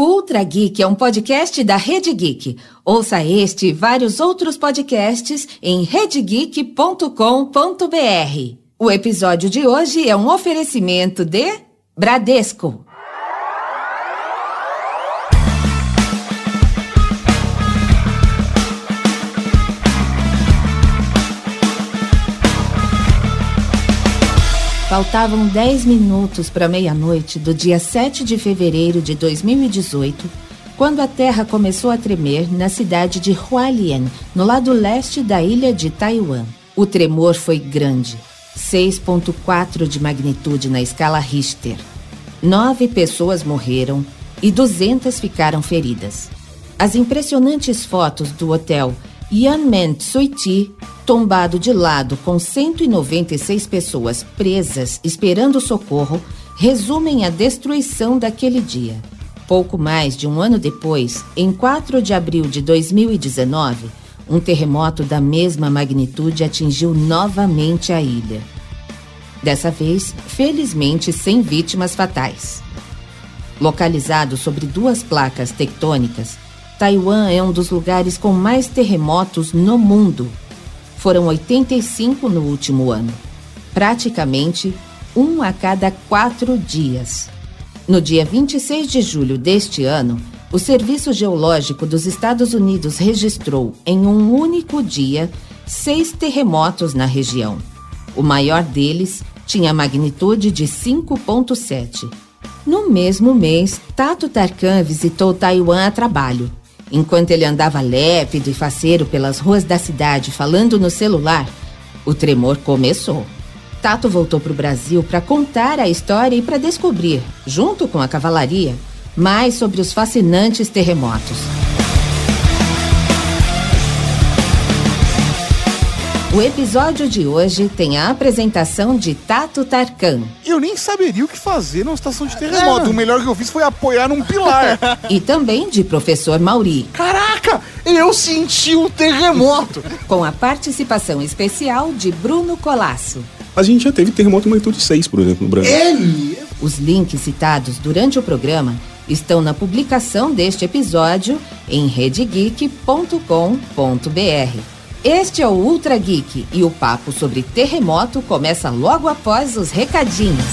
Ultra Geek é um podcast da Rede Geek. Ouça este e vários outros podcasts em redegeek.com.br. O episódio de hoje é um oferecimento de Bradesco. Faltavam 10 minutos para meia-noite do dia 7 de fevereiro de 2018, quando a terra começou a tremer na cidade de Hualien, no lado leste da ilha de Taiwan. O tremor foi grande, 6,4 de magnitude na escala Richter. Nove pessoas morreram e 200 ficaram feridas. As impressionantes fotos do hotel Yanmen Tsuiti, tombado de lado com 196 pessoas presas esperando socorro, resumem a destruição daquele dia. Pouco mais de um ano depois, em 4 de abril de 2019, um terremoto da mesma magnitude atingiu novamente a ilha. Dessa vez, felizmente, sem vítimas fatais. Localizado sobre duas placas tectônicas, Taiwan é um dos lugares com mais terremotos no mundo. Foram 85 no último ano. Praticamente um a cada quatro dias. No dia 26 de julho deste ano, o Serviço Geológico dos Estados Unidos registrou, em um único dia, seis terremotos na região. O maior deles tinha magnitude de 5,7. No mesmo mês, Tato Tarkan visitou Taiwan a trabalho Enquanto ele andava lépido e faceiro pelas ruas da cidade falando no celular, o tremor começou. Tato voltou para o Brasil para contar a história e para descobrir, junto com a cavalaria, mais sobre os fascinantes terremotos. O episódio de hoje tem a apresentação de Tato Tarkan. Eu nem saberia o que fazer numa situação de terremoto. É. O melhor que eu fiz foi apoiar num pilar. e também de professor Mauri. Caraca, eu senti o terremoto. Com a participação especial de Bruno Colasso. A gente já teve terremoto em magnitude 6, por exemplo, no Brasil. Ele? Os links citados durante o programa estão na publicação deste episódio em redegeek.com.br. Este é o Ultra Geek e o papo sobre terremoto começa logo após os recadinhos.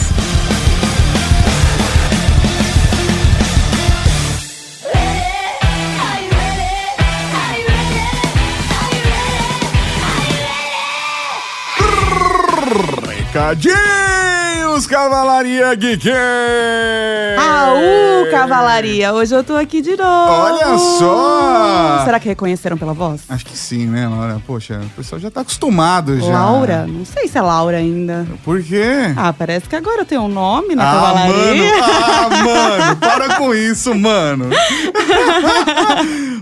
Recadinhos, Cavalaria Geek! Aú, Cavalaria! Hoje eu tô aqui de novo. Olha só! Será que reconheceram pela voz? Acho que sim, né, Laura? Poxa, o pessoal já tá acostumado já. Laura? Não sei se é Laura ainda. Por quê? Ah, parece que agora tem um nome na ah, Cavalaria. Mano. Ah, mano, para com isso, mano.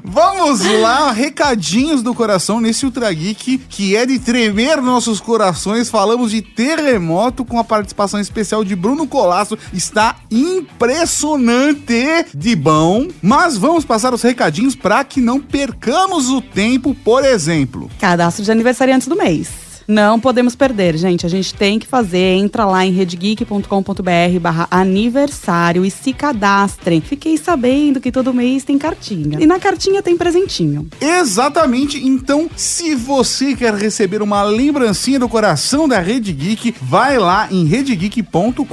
Vamos lá, recadinhos do coração nesse Ultra Geek, que é de tremer nossos corações. Falamos de terremoto com a participação especial de Bruno Colasso. Está impressionante de bom. Mas vamos passar os recadinhos para que não percamos o tempo, por exemplo. Cadastro de aniversariantes do mês. Não podemos perder, gente. A gente tem que fazer. Entra lá em redgeek.com.br barra aniversário e se cadastrem. Fiquei sabendo que todo mês tem cartinha. E na cartinha tem presentinho. Exatamente. Então, se você quer receber uma lembrancinha do coração da Rede Geek, vai lá em redgeek.com.br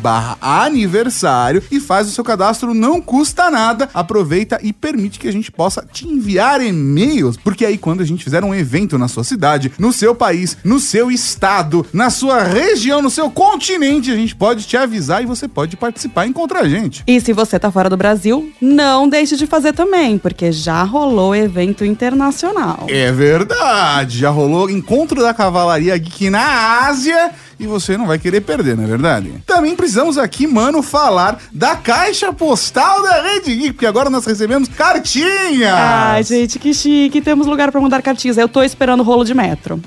barra aniversário e faz o seu cadastro. Não custa nada. Aproveita e permite que a gente possa te enviar e-mails. Porque aí, quando a gente fizer um evento na sua cidade, no seu seu país, no seu estado, na sua região, no seu continente. A gente pode te avisar e você pode participar e encontrar a gente. E se você tá fora do Brasil, não deixe de fazer também, porque já rolou evento internacional. É verdade, já rolou encontro da Cavalaria Geek na Ásia e você não vai querer perder, não é verdade? Também precisamos aqui, mano, falar da caixa postal da Rede Geek, porque agora nós recebemos cartinha. Ai, gente, que chique. Temos lugar para mandar cartinhas. Eu tô esperando o rolo de metro.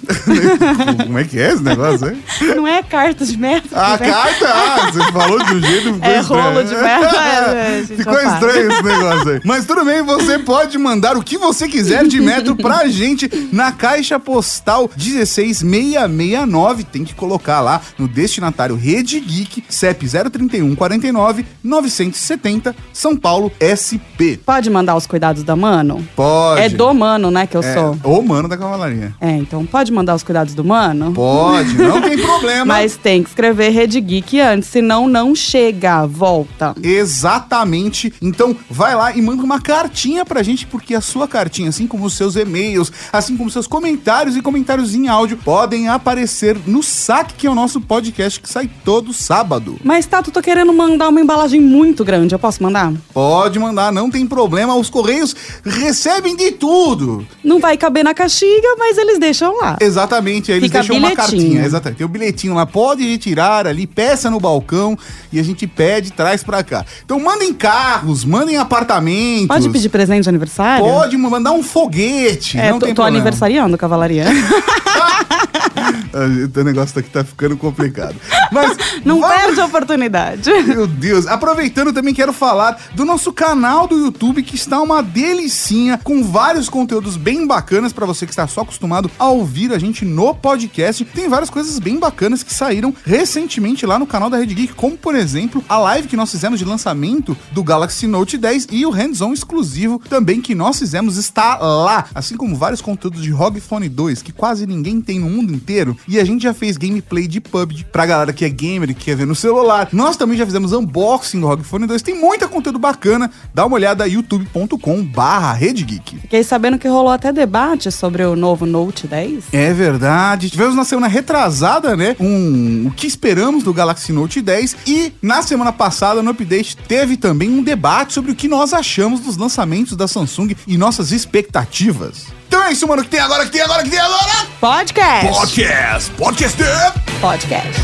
Como é que é esse negócio aí? Não é carta de metro? Ah, carta? Ah, você falou de um jeito ficou É estranho. rolo de metro. É, é, ficou estranho esse negócio aí. Mas tudo bem, você pode mandar o que você quiser de metro pra gente na caixa postal 16669. Tem que colocar lá no destinatário Rede Geek, CEP 031 49 970, São Paulo, SP. Pode mandar os cuidados da mano? Pode. É do mano, né, que eu É, sou. o mano da cavalaria. É, então pode mandar os cuidados do mano? Pode, não tem problema. Mas tem que escrever Rede Geek antes, senão não chega, volta. Exatamente. Então, vai lá e manda uma cartinha pra gente, porque a sua cartinha, assim como os seus e-mails, assim como seus comentários e comentários em áudio, podem aparecer no saque, que é o nosso podcast que sai todo sábado. Mas Tato, tô querendo mandar uma embalagem muito grande, eu posso mandar? Pode mandar, não tem problema. Os Correios recebem de tudo. Não vai caber na caxiga, mas eles deixam lá. Exatamente, aí eles Fica deixam uma bilhetinho. cartinha. Exatamente. Tem o bilhetinho lá, pode retirar ali, peça no balcão e a gente pede e traz pra cá. Então mandem carros, mandem apartamentos. Pode pedir presente de aniversário? Pode mandar um foguete. É, não tô, tem tô problema. aniversariando, cavalaria. Ah, O negócio aqui tá ficando complicado. Mas Não vamos- perde a oportunidade. Meu Deus, aproveitando também quero falar do nosso canal do YouTube que está uma delicinha com vários conteúdos bem bacanas pra você que está só acostumado a ouvir a gente no podcast. Tem várias coisas bem bacanas que saíram recentemente lá no canal da Rede Geek, como por exemplo, a live que nós fizemos de lançamento do Galaxy Note 10 e o hands-on exclusivo também que nós fizemos está lá, assim como vários conteúdos de ROG Phone 2 que quase ninguém tem no mundo inteiro. E a gente já fez gameplay de PUBG pra galera que é gamer e que quer ver no celular. Nós também já fizemos unboxing do ROG Phone 2. Tem muita conteúdo bacana. Dá uma olhada youtube.com barra Rede Geek. Fiquei sabendo que rolou até debate sobre o novo Note 10. É verdade. Tivemos na semana retrasada, né? Um, o que esperamos do Galaxy Note 10. E na semana passada, no update, teve também um debate sobre o que nós achamos dos lançamentos da Samsung e nossas expectativas. Então é isso, mano. Que tem agora, que tem agora, que tem agora? Podcast. Podcast! Podcast! Podcast.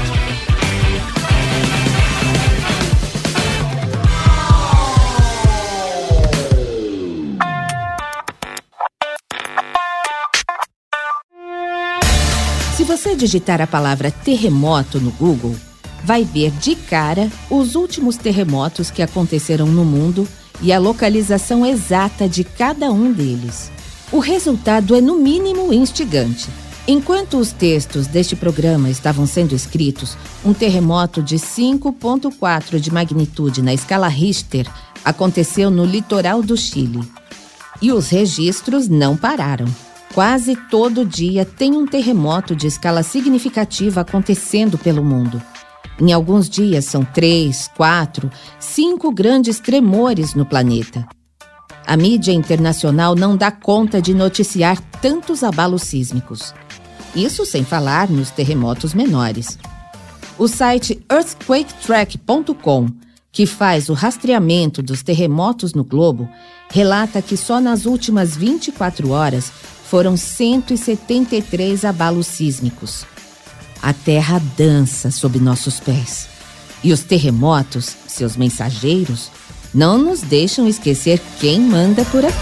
Se você digitar a palavra terremoto no Google, vai ver de cara os últimos terremotos que aconteceram no mundo e a localização exata de cada um deles. O resultado é, no mínimo, instigante. Enquanto os textos deste programa estavam sendo escritos, um terremoto de 5,4 de magnitude na escala Richter aconteceu no litoral do Chile. E os registros não pararam. Quase todo dia tem um terremoto de escala significativa acontecendo pelo mundo. Em alguns dias são três, quatro, cinco grandes tremores no planeta. A mídia internacional não dá conta de noticiar tantos abalos sísmicos. Isso sem falar nos terremotos menores. O site earthquaketrack.com, que faz o rastreamento dos terremotos no globo, relata que só nas últimas 24 horas foram 173 abalos sísmicos. A terra dança sob nossos pés. E os terremotos, seus mensageiros, não nos deixam esquecer quem manda por aqui.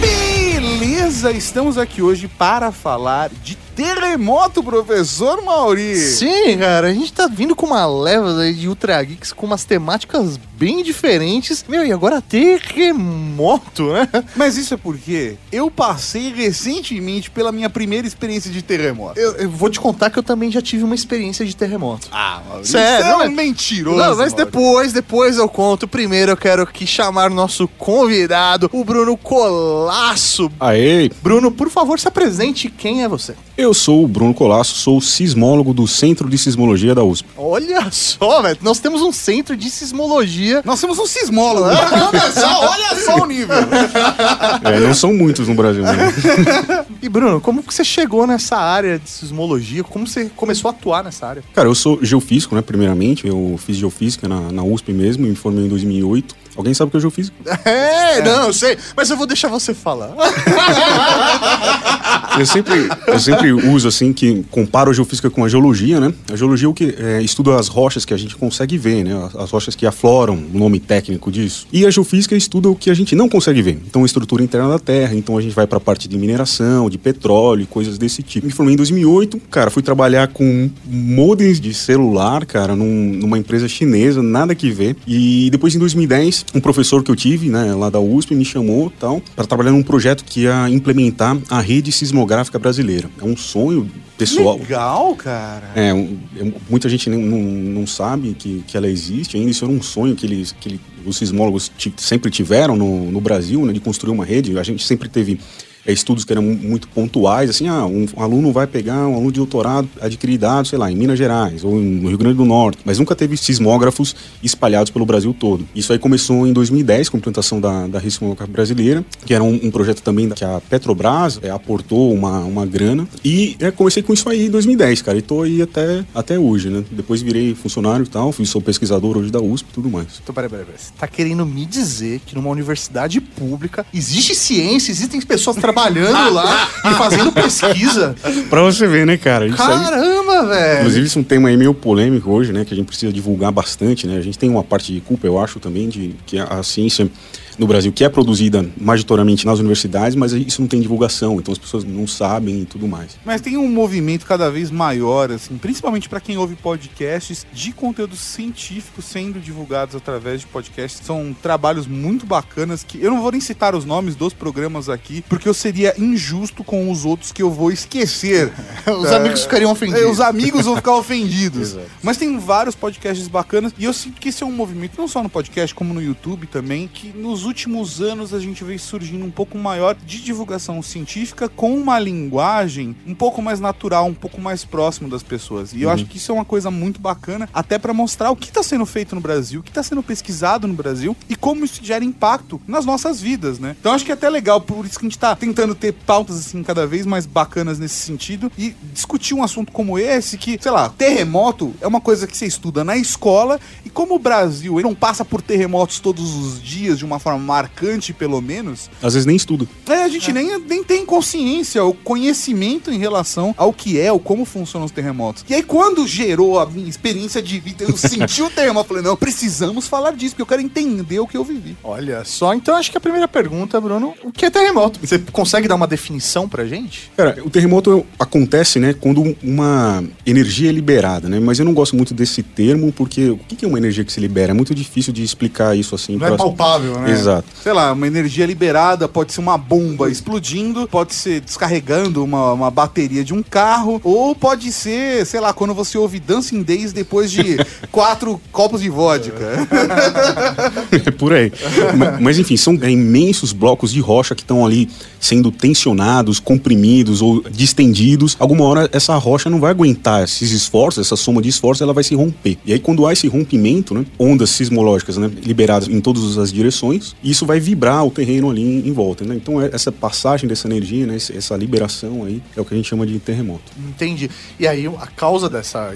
Beleza, estamos aqui hoje para falar de terremoto, professor Mauri. Sim, cara, a gente tá vindo com uma leva aí de Ultra Geeks com umas temáticas bem diferentes. Meu, e agora terremoto, né? Mas isso é porque eu passei recentemente pela minha primeira experiência de terremoto. Eu, eu vou te contar que eu também já tive uma experiência de terremoto. Ah, Mauri, Sério, você é um mas- mentiroso. Não, mas Mauri. depois, depois eu conto. Primeiro eu quero aqui chamar o nosso convidado, o Bruno Colasso. Aê, Bruno, por favor, se apresente. Quem é você? Eu sou o Bruno Colasso, sou sismólogo do Centro de Sismologia da USP. Olha só, velho. Nós temos um centro de sismologia. Nós temos um sismólogo. Pra começar, olha só o nível. É, não são muitos no Brasil, né? E Bruno, como que você chegou nessa área de sismologia? Como você começou a atuar nessa área? Cara, eu sou geofísico, né, primeiramente. Eu fiz geofísica na, na USP mesmo, me formei em 2008. Alguém sabe o que é geofísica? É, não, eu sei, mas eu vou deixar você falar. Eu sempre, eu sempre uso, assim, que comparo a geofísica com a geologia, né? A geologia é o que é, estuda as rochas que a gente consegue ver, né? As- As rochas que afloram, o nome técnico disso. E a geofísica estuda o que a gente não consegue ver. Então, a estrutura interna da Terra. Então, a gente vai pra parte de mineração, de petróleo coisas desse tipo. Me formei em 2008, cara, fui trabalhar com modems de celular, cara, num- numa empresa chinesa, nada que ver. E depois, em 2010, um professor que eu tive, né, lá da USP, me chamou tal para trabalhar num projeto que ia implementar a rede sismográfica brasileira. É um sonho pessoal. Legal, cara. É, um, é, muita gente não, não, não, sabe que, que ela existe ainda. Isso era um sonho que, eles, que ele, os sismólogos sempre tiveram no, no Brasil, né, de construir uma rede. A gente sempre teve é, estudos que eram muito pontuais, assim, ah, um, aluno vai pegar um aluno de doutorado, adquirir dados, sei lá, em Minas Gerais ou no Rio Grande do Norte, mas nunca teve sismógrafos espalhados pelo Brasil todo. Isso aí começou em 2010 com a implantação da, da rede sismográfica brasileira, que era um, um projeto também que a Petrobras é, aportou uma, uma grana, e é, comecei com isso aí em 2010, cara, e tô aí até, até hoje, né? Depois virei funcionário e tal, fui, sou pesquisador hoje da USP e tudo mais. Então, peraí, peraí, peraí. Você tá querendo me dizer que numa universidade pública existe ciência, existem pessoas trabalhando trabalhando lá e fazendo pesquisa. pra você ver, né, cara? Caramba, velho! Inclusive, isso é um tema aí meio polêmico hoje, né? Que a gente precisa divulgar bastante, né? A gente tem uma parte de culpa, eu acho, também, de que a ciência no Brasil que é produzida majoritariamente nas universidades, mas isso não tem divulgação, então as pessoas não sabem e tudo mais. Mas tem um movimento cada vez maior, assim, principalmente para quem ouve podcasts, de conteúdos científicos sendo divulgados através de podcasts. São trabalhos muito bacanas que eu não vou nem citar os nomes dos programas aqui, porque eu seria injusto com os outros que eu vou esquecer. os é, amigos ficariam ofendidos. Os amigos vão ficar ofendidos. Mas tem vários podcasts bacanas e eu sinto que esse é um movimento, não só no podcast, como no YouTube também, que nos últimos anos a gente vem surgindo um pouco maior de divulgação científica com uma linguagem um pouco mais natural, um pouco mais próximo das pessoas. E uhum. eu acho que isso é uma coisa muito bacana, até para mostrar o que está sendo feito no Brasil, o que está sendo pesquisado no Brasil e como isso gera impacto nas nossas vidas, né? Então acho que é até legal, por isso que a gente está tentando ter pautas assim cada vez mais bacanas nesse sentido e discutir um assunto como esse que, sei lá, terremoto é uma coisa que você estuda na escola e como o Brasil ele não passa por terremotos todos os dias de uma forma marcante, pelo menos. Às vezes nem estuda. É, a gente é. Nem, nem tem consciência, o conhecimento em relação ao que é, ou como funcionam os terremotos. E aí, quando gerou a minha experiência de vida, eu senti o terremoto, eu falei, não, precisamos falar disso, porque eu quero entender o que eu vivi. Olha só, então acho que a primeira pergunta, Bruno, o que é terremoto? Você consegue dar uma definição pra gente? Cara, o terremoto acontece, né, quando uma energia é liberada, né? Mas eu não gosto muito desse termo, porque o que é uma energia que se libera? É muito difícil de explicar isso assim. Não é palpável, né? Exato. Sei lá, uma energia liberada, pode ser uma bomba explodindo, pode ser descarregando uma, uma bateria de um carro, ou pode ser, sei lá, quando você ouve Dancing Days depois de quatro copos de vodka. É por aí. mas, mas, enfim, são imensos blocos de rocha que estão ali sendo tensionados, comprimidos ou distendidos. Alguma hora essa rocha não vai aguentar esses esforços, essa soma de esforços, ela vai se romper. E aí quando há esse rompimento, né, ondas sismológicas né, liberadas em todas as direções, isso vai vibrar o terreno ali em, em volta. Né? Então, é, essa passagem dessa energia, né, essa liberação aí, é o que a gente chama de terremoto. Entendi. E aí, a causa dessa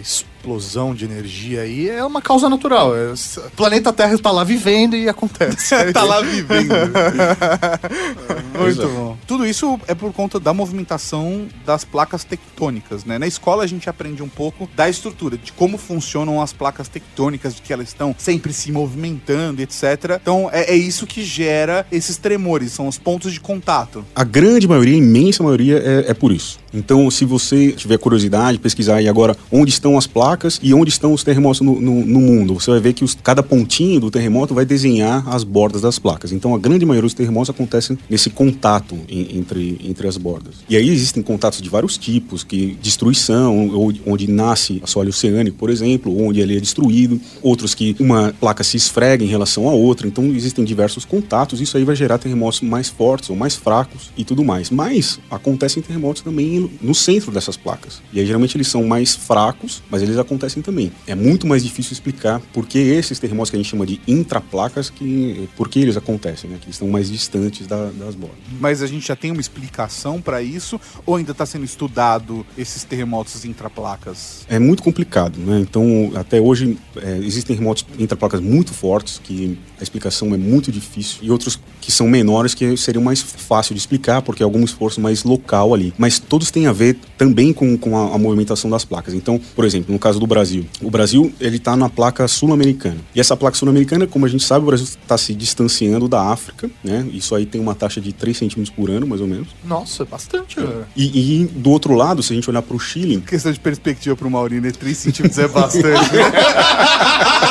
de energia aí é uma causa natural. É, o planeta Terra está lá vivendo e acontece. está lá vivendo. Muito bom. Tudo isso é por conta da movimentação das placas tectônicas, né? Na escola a gente aprende um pouco da estrutura, de como funcionam as placas tectônicas, de que elas estão sempre se movimentando, etc. Então é, é isso que gera esses tremores, são os pontos de contato. A grande maioria, a imensa maioria, é, é por isso. Então, se você tiver curiosidade, pesquisar aí agora onde estão as placas e onde estão os terremotos no, no, no mundo, você vai ver que os, cada pontinho do terremoto vai desenhar as bordas das placas. Então, a grande maioria dos terremotos acontecem nesse contato em, entre, entre as bordas. E aí existem contatos de vários tipos, que destruição, ou, onde nasce assoalho oceânico, por exemplo, onde ele é destruído, outros que uma placa se esfrega em relação à outra. Então, existem diversos contatos. Isso aí vai gerar terremotos mais fortes ou mais fracos e tudo mais. Mas acontecem terremotos também no centro dessas placas. E aí geralmente eles são mais fracos, mas eles acontecem também. É muito mais difícil explicar por que esses terremotos que a gente chama de intraplacas, que, por que eles acontecem, né? Que estão mais distantes da, das bordas. Mas a gente já tem uma explicação para isso ou ainda está sendo estudado esses terremotos intraplacas? É muito complicado, né? Então, até hoje é, existem terremotos intraplacas muito fortes que a explicação é muito difícil e outros que são menores que seriam mais fácil de explicar porque é algum esforço mais local ali. Mas todos têm a ver também com, com a, a movimentação das placas. Então, por exemplo, no caso do Brasil, o Brasil ele está na placa sul-americana e essa placa sul-americana, como a gente sabe, o Brasil está se distanciando da África, né? Isso aí tem uma taxa de 3 centímetros por ano, mais ou menos. Nossa, bastante. né? E, e do outro lado, se a gente olhar para o Chile, Questão de perspectiva pro Maurino, é 3 centímetros é bastante.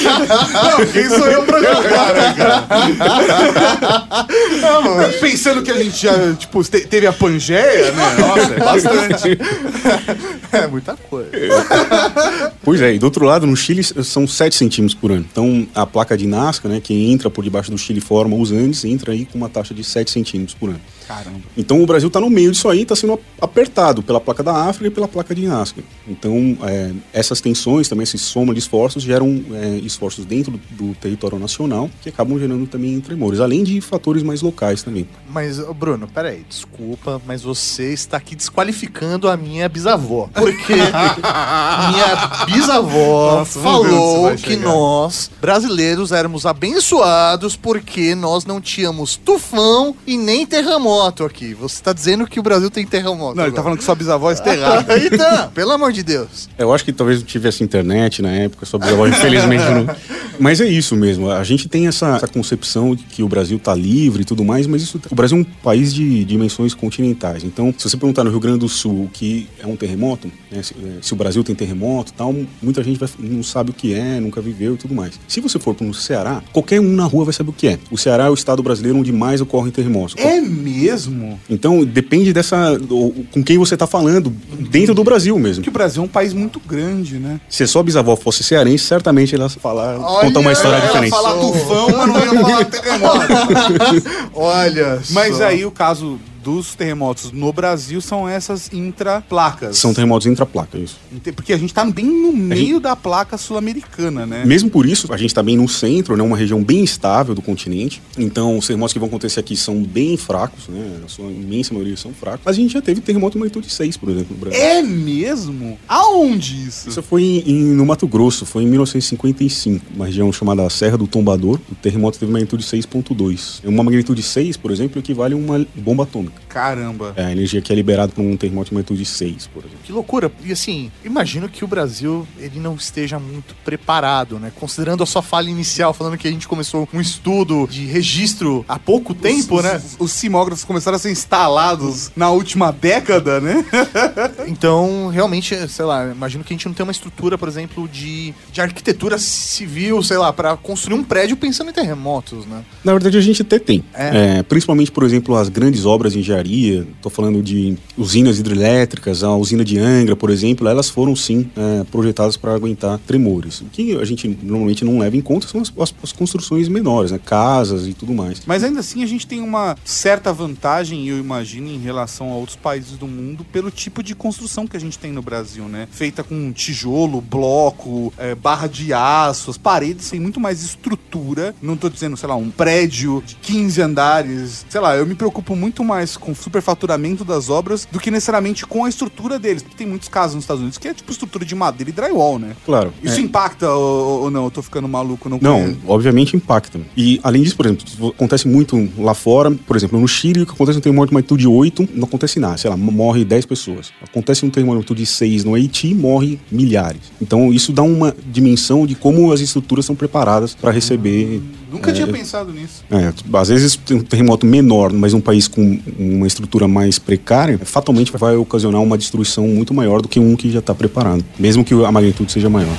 Não, quem sou eu pra julgar, né, cara? Não, Pensando que a gente já, tipo, te- teve a Pangeia, né? Nossa, é bastante. É muita coisa. Pois é, e do outro lado, no Chile são 7 centímetros por ano. Então, a placa de Nazca, né, que entra por debaixo do Chile forma os Andes, entra aí com uma taxa de 7 centímetros por ano. Caramba. Então, o Brasil está no meio disso aí, está sendo apertado pela placa da África e pela placa de Nazca. Então, é, essas tensões, também esse soma de esforços, geram é, esforços dentro do, do território nacional que acabam gerando também tremores, além de fatores mais locais também. Mas, Bruno, peraí, desculpa, mas você está aqui desqualificando a minha bisavó. Porque minha bisavó Nossa, falou que nós, brasileiros, éramos abençoados porque nós não tínhamos tufão e nem terremoto aqui. Você está dizendo que o Brasil tem terremoto. Não, ele tá agora. falando que sua bisavó é esterrada. então, pelo amor de Deus. Eu acho que talvez não tivesse internet na época, sua bisavó infelizmente não. Mas é isso mesmo, a gente tem essa, essa concepção de que o Brasil está livre e tudo mais, mas isso, o Brasil é um país de dimensões continentais. Então, se você perguntar no Rio Grande do Sul o que é um terremoto, né, se, eh, se o Brasil tem terremoto e tal, muita gente vai- não sabe o que é, nunca viveu e tudo mais. Se você for para o Ceará, qualquer um na rua vai saber o que é. O Ceará é o estado brasileiro onde mais ocorrem terremotos. É mesmo? Então, depende dessa. com quem você está falando, dentro do Brasil mesmo. Porque o Brasil é um país muito grande, né? Se a sua bisavó fosse cearense, certamente ela ia falar, contar uma história diferente. falar tufão, mas não ia falar terremoto. Olha Mas só. aí o caso dos terremotos no Brasil são essas intraplacas. São terremotos intraplaca, isso. Porque a gente tá bem no meio da placa sul-americana, né? Mesmo por isso, a gente está bem no centro, né, uma região bem estável do continente. Então, os terremotos que vão acontecer aqui são bem fracos, né? A sua imensa maioria são fracos. Mas a gente já teve terremoto de magnitude 6, por exemplo, no Brasil. É mesmo? Aonde isso? Isso foi em, em- no Mato Grosso, foi em 1955, uma região chamada Serra do Tombador. O terremoto teve magnitude 6.2. Uma magnitude 6, por exemplo, equivale a uma bomba atômica. Caramba. É a energia que é liberada por um terremoto de magnitude 6, por exemplo. Que loucura. E assim, imagino que o Brasil ele não esteja muito preparado, né? Considerando a sua fala inicial, falando que a gente começou um estudo de registro há pouco tempo, os, né? Os, os simógrafos começaram a ser instalados na última década, né? Então, realmente, sei lá, imagino que a gente não tem uma estrutura, por exemplo, de, de arquitetura civil, sei lá, para construir um prédio pensando em terremotos, né? Na verdade, a gente até tem. É? É, principalmente, por exemplo, as grandes obras de engenharia. Estou falando de usinas hidrelétricas, a usina de Angra, por exemplo. Elas foram, sim, é, projetadas para aguentar tremores. O que a gente normalmente não leva em conta são as, as- as construções menores, né? Casas e tudo mais. Mas ainda assim a gente tem uma certa vantagem, eu imagino, em relação a outros países do mundo, pelo tipo de construção que a gente tem no Brasil, né? Feita com tijolo, bloco, é, barra de aço, as paredes têm muito mais estrutura. Não tô dizendo, sei lá, um prédio de 15 andares. Sei lá, eu me preocupo muito mais com o superfaturamento das obras do que necessariamente com a estrutura deles. Porque tem muitos casos nos Estados Unidos que é tipo estrutura de madeira e drywall, né? Claro. Isso é. impacta ou, ou não? Eu tô ficando maluco, não Não, conheço. obviamente impacta. E além disso, por exemplo, acontece muito lá fora, por exemplo, no Chile, o que acontece um terremoto de magnitude 8, não acontece nada, sei lá, morre 10 pessoas. Acontece um terremoto de magnitude 6 no Haiti, morre milhares. Então isso dá uma dimensão de como as estruturas são preparadas para receber. Nunca é, tinha pensado nisso. é, às vezes tem um terremoto menor, mas um país com uma estrutura mais precária, fatalmente vai ocasionar uma destruição muito maior do que um que já está preparado, mesmo que a magnitude seja maior.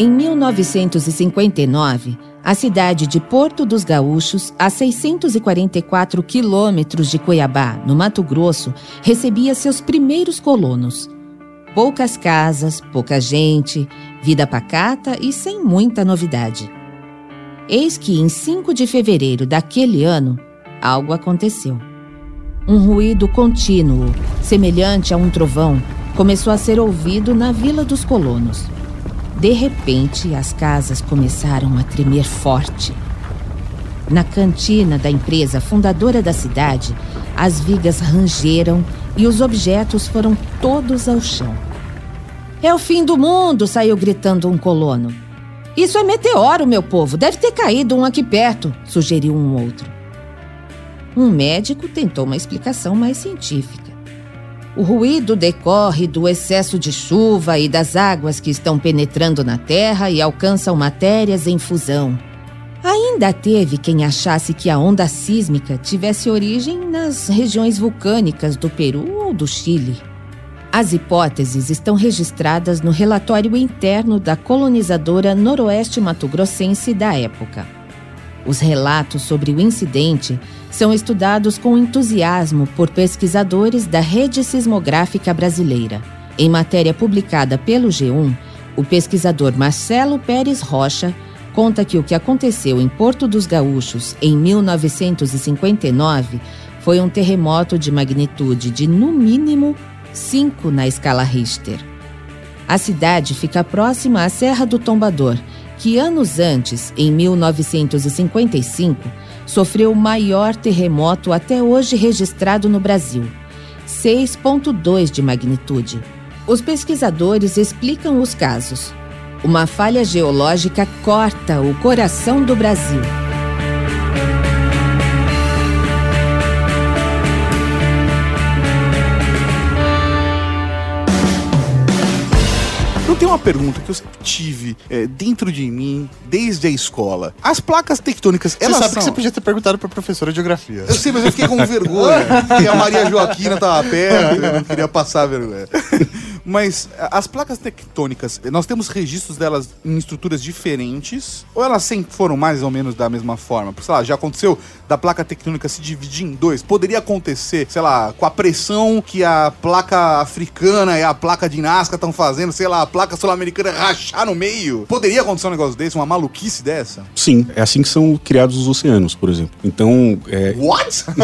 Em 1959, a cidade de Porto dos Gaúchos, a 644 quilômetros de Cuiabá, no Mato Grosso, recebia seus primeiros colonos. Poucas casas, pouca gente, vida pacata e sem muita novidade. Eis que, em 5 de fevereiro daquele ano, algo aconteceu. Um ruído contínuo, semelhante a um trovão, começou a ser ouvido na Vila dos Colonos. De repente, as casas começaram a tremer forte. Na cantina da empresa fundadora da cidade, as vigas rangeram e os objetos foram todos ao chão. É o fim do mundo! saiu gritando um colono. Isso é meteoro, meu povo. Deve ter caído um aqui perto, sugeriu um outro. Um médico tentou uma explicação mais científica. O ruído decorre do excesso de chuva e das águas que estão penetrando na terra e alcançam matérias em fusão. Ainda teve quem achasse que a onda sísmica tivesse origem nas regiões vulcânicas do Peru ou do Chile. As hipóteses estão registradas no relatório interno da colonizadora noroeste mato-grossense da época. Os relatos sobre o incidente são estudados com entusiasmo por pesquisadores da Rede Sismográfica Brasileira. Em matéria publicada pelo G1, o pesquisador Marcelo Pérez Rocha conta que o que aconteceu em Porto dos Gaúchos em 1959 foi um terremoto de magnitude de, no mínimo, 5 na escala Richter. A cidade fica próxima à Serra do Tombador, que anos antes, em 1955, sofreu o maior terremoto até hoje registrado no Brasil, 6,2 de magnitude. Os pesquisadores explicam os casos. Uma falha geológica corta o coração do Brasil. Eu tenho uma pergunta que eu sempre tive é, dentro de mim, desde a escola. As placas tectônicas, Você elas sabe são... que você podia ter perguntado pra professora de geografia. Eu sei, mas eu fiquei com vergonha. Porque a Maria Joaquina tava perto, eu não queria passar vergonha. Mas as placas tectônicas, nós temos registros delas em estruturas diferentes? Ou elas sempre foram mais ou menos da mesma forma? Sei lá, já aconteceu da placa tectônica se dividir em dois? Poderia acontecer, sei lá, com a pressão que a placa africana e a placa de Nazca estão fazendo, sei lá, a placa sul-americana rachar no meio? Poderia acontecer um negócio desse, uma maluquice dessa? Sim, é assim que são criados os oceanos, por exemplo. Então, é, What?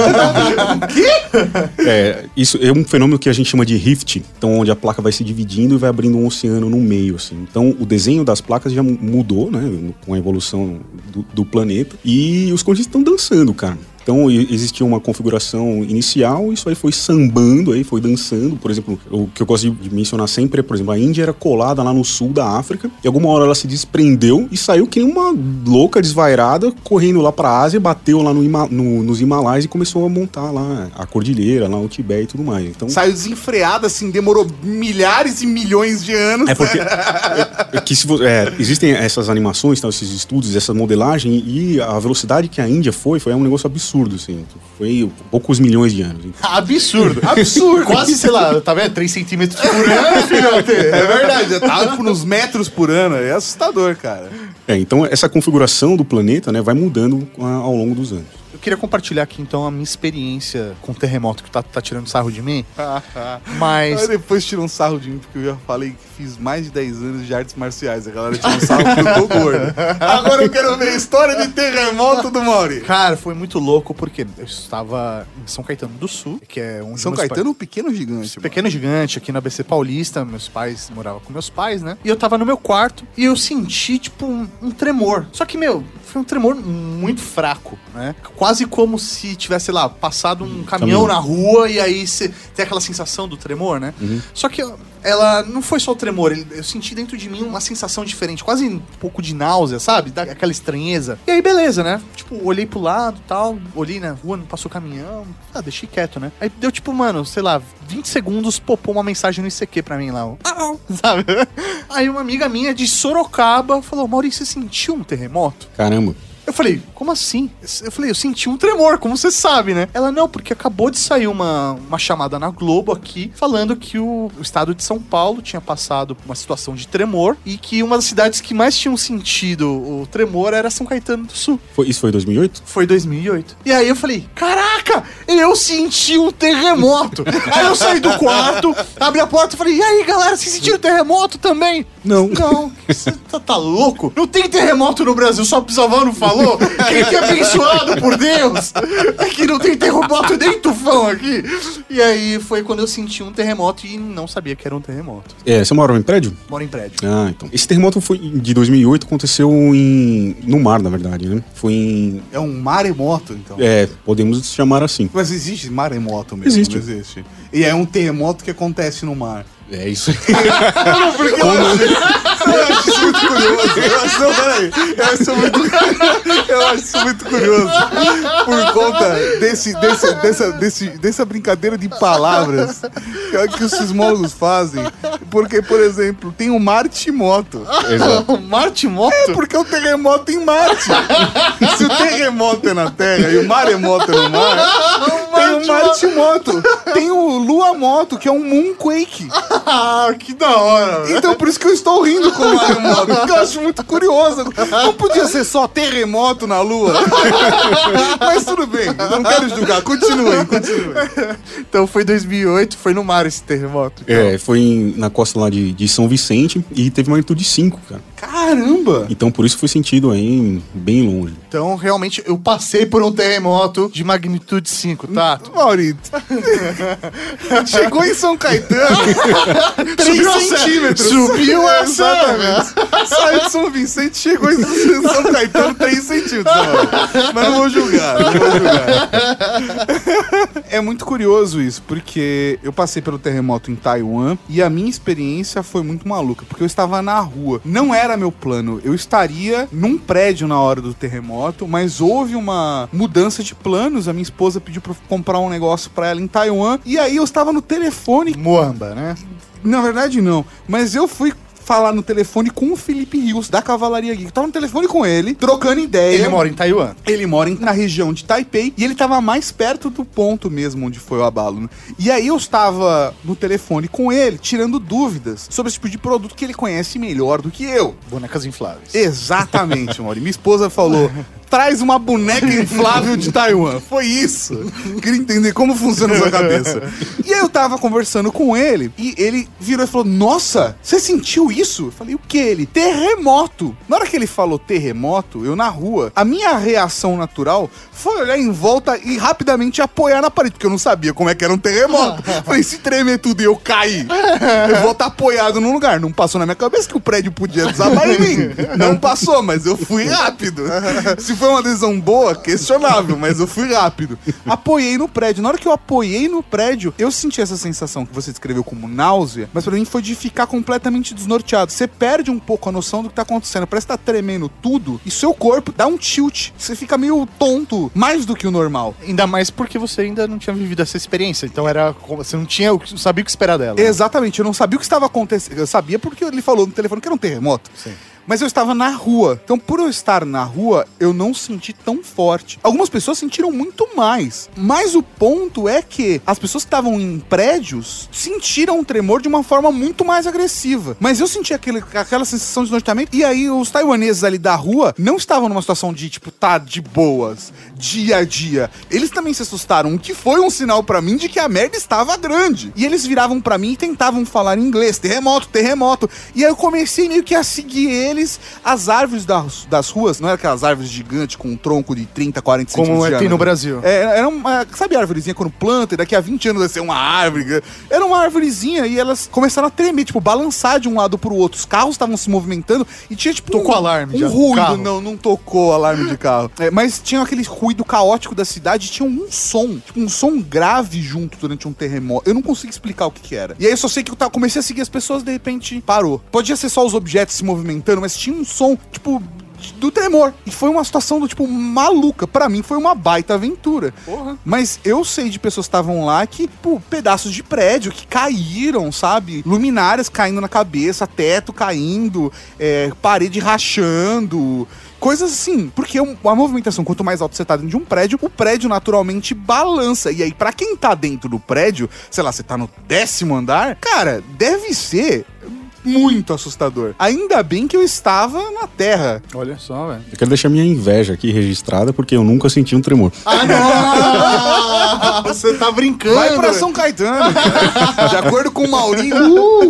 É, isso é um fenômeno que a gente chama de rift, então onde a placa vai se dividindo e vai abrindo um oceano no meio, assim. Então o desenho das placas já mu- mudou, né, com a evolução do, do planeta e os continentes estão dançando, cara. Então existia uma configuração inicial, isso aí foi sambando, aí foi dançando. Por exemplo, o que eu gosto de- mencionar sempre é, por exemplo, a Índia era colada lá no sul da África e alguma hora ela se desprendeu e saiu que nem uma louca desvairada correndo lá pra Ásia, bateu lá no Hima- no- nos Himalaias e começou a montar lá a cordilheira, lá o Tibete e tudo mais. Então Saiu desenfreada, assim, demorou milhares e milhões de anos. é porque é, que se é, existem essas animações, tá, esses estudos, essa modelagem e a velocidade que a Índia foi, foi um negócio absurdo, assim. Foi poucos milhões de anos. Absurdo. Absurdo. Quase, sei lá, tá vendo? 3 centímetros por ano, filhote. É verdade, já tá nos metros por ano. É assustador, cara. É, então essa configuração do planeta, né, vai mudando ao longo dos anos. Eu queria compartilhar aqui, então, a minha experiência com o terremoto que tá, tá tirando sarro de mim. Mas Aí depois tirou um sarro de mim, porque eu já falei que fiz mais de 10 anos de artes marciais. A galera tirou um sarro porque eu tô gordo. Agora eu quero ver a história de terremoto do Mauri. Cara, foi muito louco porque eu estava em São Caetano do Sul, que é onde São Caetano, um pequeno gigante. Pequeno gigante aqui na ABC Paulista, meus pais moravam com meus pais, né? E eu tava no meu quarto e eu senti, tipo, um, um tremor. Só que, meu, foi um tremor muito fraco, né? Quase como se tivesse, sei lá, passado um caminhão Caminhão. na rua e aí você tem aquela sensação do tremor, né? Só que ela não foi só o tremor, eu senti dentro de mim uma sensação diferente, quase um pouco de náusea, sabe? Da- Aquela estranheza. E aí, beleza, né? Tipo, olhei pro lado tal, olhei na rua, não passou caminhão. Ah, deixei quieto, né? Aí deu tipo, mano, sei lá, 20 segundos, popou uma mensagem no ICQ pra mim lá, ó. "Au", sabe? Aí uma amiga minha de Sorocaba falou: Maurício, você sentiu um terremoto? Caramba. Eu falei, como assim? Eu falei, eu senti um tremor, como você sabe, né? Ela, não, porque acabou de sair uma, uma chamada na Globo aqui, falando que o, o estado de São Paulo tinha passado por uma situação de tremor e que uma das cidades que mais tinham sentido o tremor era São Caetano do Sul. Foi, isso foi 2008? Foi 2008. E aí eu falei, caraca, eu senti um terremoto. aí eu saí do quarto, abri a porta e falei, e aí galera, vocês sentiram terremoto também? Não. Não, você tá, tá louco? Não tem terremoto no Brasil, só Pisavano falou. Quem que é abençoado por Deus? Que não tem terremoto nem tufão aqui. E aí foi quando eu senti um terremoto e não sabia que era um terremoto. É, você mora em prédio? Moro em prédio. Ah, então. Esse terremoto foi de 2008, aconteceu em no mar, na verdade, né? Foi em É um maremoto, então. é, podemos chamar assim. Mas existe maremoto mesmo? Existe. Não existe. E é um terremoto que acontece no mar. É isso. Eu acho isso muito curioso. Eu acho, não, peraí. Eu acho isso muito, eu acho isso muito curioso. Por conta desse, desse, dessa, desse, dessa brincadeira de palavras que, os sismólogos fazem. Porque, por exemplo, tem o Martimoto. Exato. Marte Moto? É porque o terremoto em Marte. Se o terremoto é na Terra e o maremoto é no mar, tem o Martimoto. Tem o Luamoto, que é um Moonquake. Ah, que da hora. Então por isso que eu estou rindo com o maremoto. Eu acho muito curioso. Não podia ser só terremoto na Lua. Mas tudo bem, não quero julgar. Continuem, continuem. Então foi 2008, foi no mar esse terremoto. então. É, foi em- na costa lá de, de São Vicente e teve magnitude 5, cara. Caramba! Então por isso foi sentido aí bem longe. Então, realmente, eu passei por um terremoto de magnitude 5, tá? Maurito. Chegou em São Caetano. 3 Subiu a serra. centímetros. Subiu a Exatamente. Saiu de São Vicente, chegou em São Caetano 3 centímetros. Mauro. Mas não vou julgar, não vou julgar. É muito curioso isso, porque eu passei pelo terremoto em Taiwan e a minha experiência foi muito maluca, porque eu estava na rua. Não era meu plano. Eu estaria num prédio na hora do terremoto, mas houve uma mudança de planos. A minha esposa pediu pra eu comprar um negócio pra ela em Taiwan e aí eu estava no telefone Moamba, né? na verdade, não. Mas eu fui falar no telefone com o Felipe Rios, da Cavalaria Geek. Tava no telefone com ele, trocando ideia. Ele mora em Taiwan. Ele mora na região de Taipei e ele tava mais perto do ponto mesmo onde foi o abalo. né? E aí eu estava no telefone com ele, tirando dúvidas sobre esse tipo de produto que ele conhece melhor do que eu. Bonecas infláveis. Exatamente, Mauri. Minha esposa falou: traz uma boneca inflável de Taiwan. Foi isso. Queria entender como funciona sua cabeça. E aí eu tava conversando com ele e ele virou e falou: Nossa, você sentiu isso? Eu falei: O que? Ele? Terremoto. Na hora que ele falou terremoto, eu na rua, a minha reação natural foi olhar em volta e rapidamente apoiar na parede, porque eu não sabia como é que era um terremoto. falei: Se tremer tudo e eu cair, eu vou estar apoiado num lugar. Não passou na minha cabeça que o prédio podia desabar em mim. Não passou, mas eu fui rápido. Se foi uma decisão boa, questionável, mas eu fui rápido. Apoiei no prédio. Na hora que eu apoiei no prédio, eu senti essa sensação que você descreveu como náusea, mas pra mim foi de ficar completamente desnorteado. Você perde um pouco a noção do que tá acontecendo. Parece que tá tremendo tudo e seu corpo dá um tilt. Você fica meio tonto, mais do que o normal. Ainda mais porque você ainda não tinha vivido essa experiência. Então era. como- Você não tinha. não sabia o que esperar dela. Exatamente, eu não sabia o que estava acontecendo. Eu sabia porque ele falou no telefone que era um terremoto. Sim. Mas eu estava na rua. Então, por eu estar na rua, eu não senti tão forte. Algumas pessoas sentiram muito mais. Mas o ponto é que as pessoas que estavam em prédios sentiram um tremor de uma forma muito mais agressiva. Mas eu senti aquele, aquela sensação de desnorteamento. E aí, os taiwaneses ali da rua não estavam numa situação de, tipo, tá de boas, dia a dia. Eles também se assustaram, o que foi um sinal pra mim de que a merda estava grande. E eles viravam pra mim e tentavam falar em inglês: terremoto, terremoto. E aí eu comecei meio que a seguir eles. As árvores das, das ruas, não eram aquelas árvores gigantes com um tronco de 30, 40 Como centímetros. de é, tem no. Brasil. É, era uma. Sabe a árvorezinha quando planta e daqui a 20 anos vai ser uma árvore? Era uma árvorezinha e elas começaram a tremer, tipo, balançar de um lado pro outro. Os carros estavam se movimentando e tinha, tipo. Tocou um, alarme Um já do ruído, carro? não, não tocou alarme de carro. É, mas tinha aquele ruído caótico da cidade, tinha um som, tipo, um som grave junto durante um terremoto. Eu não consigo explicar o que, que era. E aí eu só sei que eu comecei a seguir as pessoas de repente parou. Podia ser só os objetos se movimentando, mas tinha um som, tipo, do tremor. E foi uma situação do tipo maluca. Pra mim foi uma baita aventura. Mas eu sei de pessoas que estavam lá que, pô, pedaços de prédio que caíram, sabe? Luminárias caindo na cabeça, teto caindo, é, parede rachando. Coisas assim, porque a movimentação, quanto mais alto você tá dentro de um prédio, o prédio naturalmente balança. E aí, pra quem tá dentro do prédio, sei lá, você tá no décimo andar, cara, deve ser muito assustador. Ainda bem que eu estava na terra. Olha só, velho. Eu quero deixar minha inveja aqui registrada porque eu nunca senti um tremor. Ah, não! Você tá brincando. Vai pra. São Caetano. cara. De acordo com o Maurinho. uh,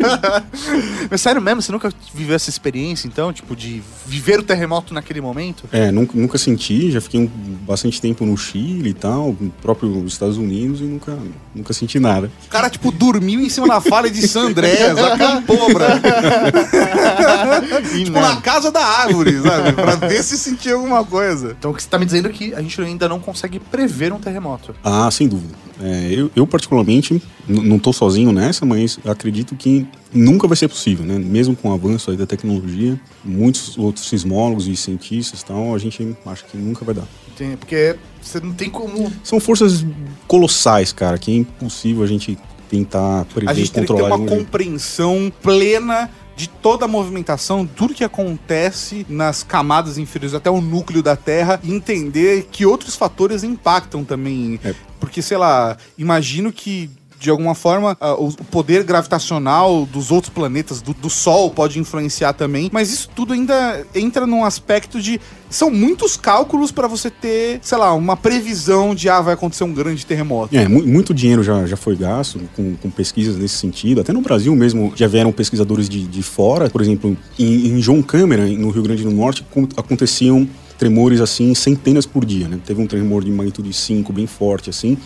Mas sério mesmo, você nunca viveu essa experiência, então? Tipo, de viver o terremoto naquele momento? É, nunca, nunca senti, já fiquei um- bastante tempo no Chile e tal, no próprio Estados Unidos e nunca, nunca senti nada. o cara, tipo, dormiu em cima da falha de San Andreas, acampou, bro. Tipo, na casa da árvore, sabe? pra ver se sentia alguma coisa. Então o que você tá me dizendo é que a gente ainda não consegue prever um terremoto. Ah, sem dúvida. É, eu, eu, particularmente, não estou sozinho nessa, mas acredito que nunca vai ser possível, né? Mesmo com o avanço aí da tecnologia, muitos outros sismólogos e cientistas e tal, a gente acha que nunca vai dar. Tem- Porque você não tem como. São forças colossais, cara, que é impossível a gente tentar prever A e gente tem que ter controlar. uma um compreensão plena de toda a movimentação, tudo que acontece nas camadas inferiores até o núcleo da Terra e entender que outros fatores impactam também. É. Porque, sei lá, imagino que. De alguma forma, ah, o poder gravitacional dos outros planetas, do, do Sol, pode influenciar também. Mas isso tudo ainda entra num aspecto de. São muitos cálculos para você ter, sei lá, uma previsão de ah, vai acontecer um grande terremoto. É, mu- muito dinheiro já, já foi gasto com, com pesquisas nesse sentido. Até no Brasil mesmo já vieram pesquisadores de, de fora. Por exemplo, em, em João Câmara, no Rio Grande do Norte, aconteciam tremores assim, centenas por dia. Né? Teve um tremor de magnitude 5 bem forte assim.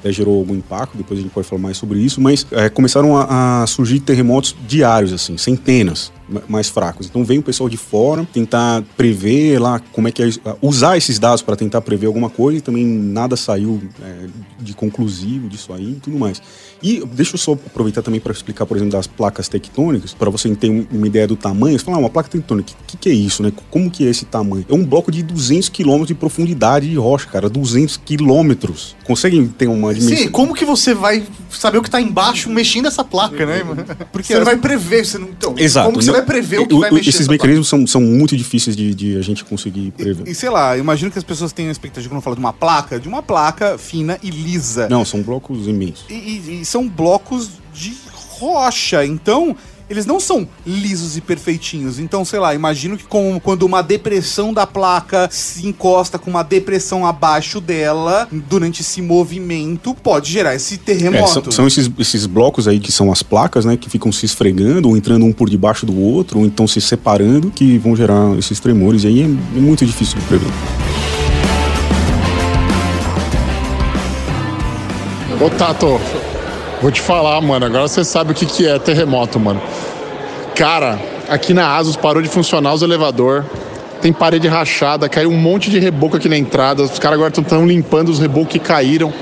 Até gerou algum impacto, depois a gente pode falar mais sobre isso, mas é, começaram a, a surgir terremotos diários, assim, centenas mais fracos. Então vem o pessoal de fora tentar prever lá como é que é, usar esses dados para tentar prever alguma coisa e também nada saiu é, de conclusivo disso aí e tudo mais. E deixa eu só aproveitar também para explicar, por exemplo, das placas tectônicas, para você ter um- uma ideia do tamanho. Você fala, ah, uma placa tectônica, o que, que é isso, né? Como que é esse tamanho? É um bloco de 200 quilômetros de profundidade de rocha, cara, 200 quilômetros. Conseguem ter uma dimensão? Sim, como que você vai saber o que tá embaixo mexendo essa placa, né? Porque você não vai prever. Você não, então, Exato. Como que você Não- vai prever o que vai mexer Esses mecanismos são, são muito difíceis de, de a gente conseguir prever. E sei lá, imagino que as pessoas tenham a expectativa quando fala de uma placa, de uma placa fina e lisa. Não, são blocos imensos. E, e- e são blocos de rocha, então eles não são lisos e perfeitinhos. Então, sei lá, imagino que com, quando uma depressão da placa se encosta com uma depressão abaixo dela, durante esse movimento, pode gerar esse É, terremoto. são, são esses, esses blocos aí que são as placas, né? Que ficam se esfregando, ou entrando um por debaixo do outro, ou então se separando, que vão gerar esses tremores. E aí é, é muito difícil de prever. Ô Tato, vou te falar, mano. Agora você sabe o que, que é terremoto, mano. Cara, aqui na Asus parou de funcionar os elevador. Tem parede rachada, caiu um monte de reboco aqui na entrada. Os caras agora estão limpando os rebocos que caíram.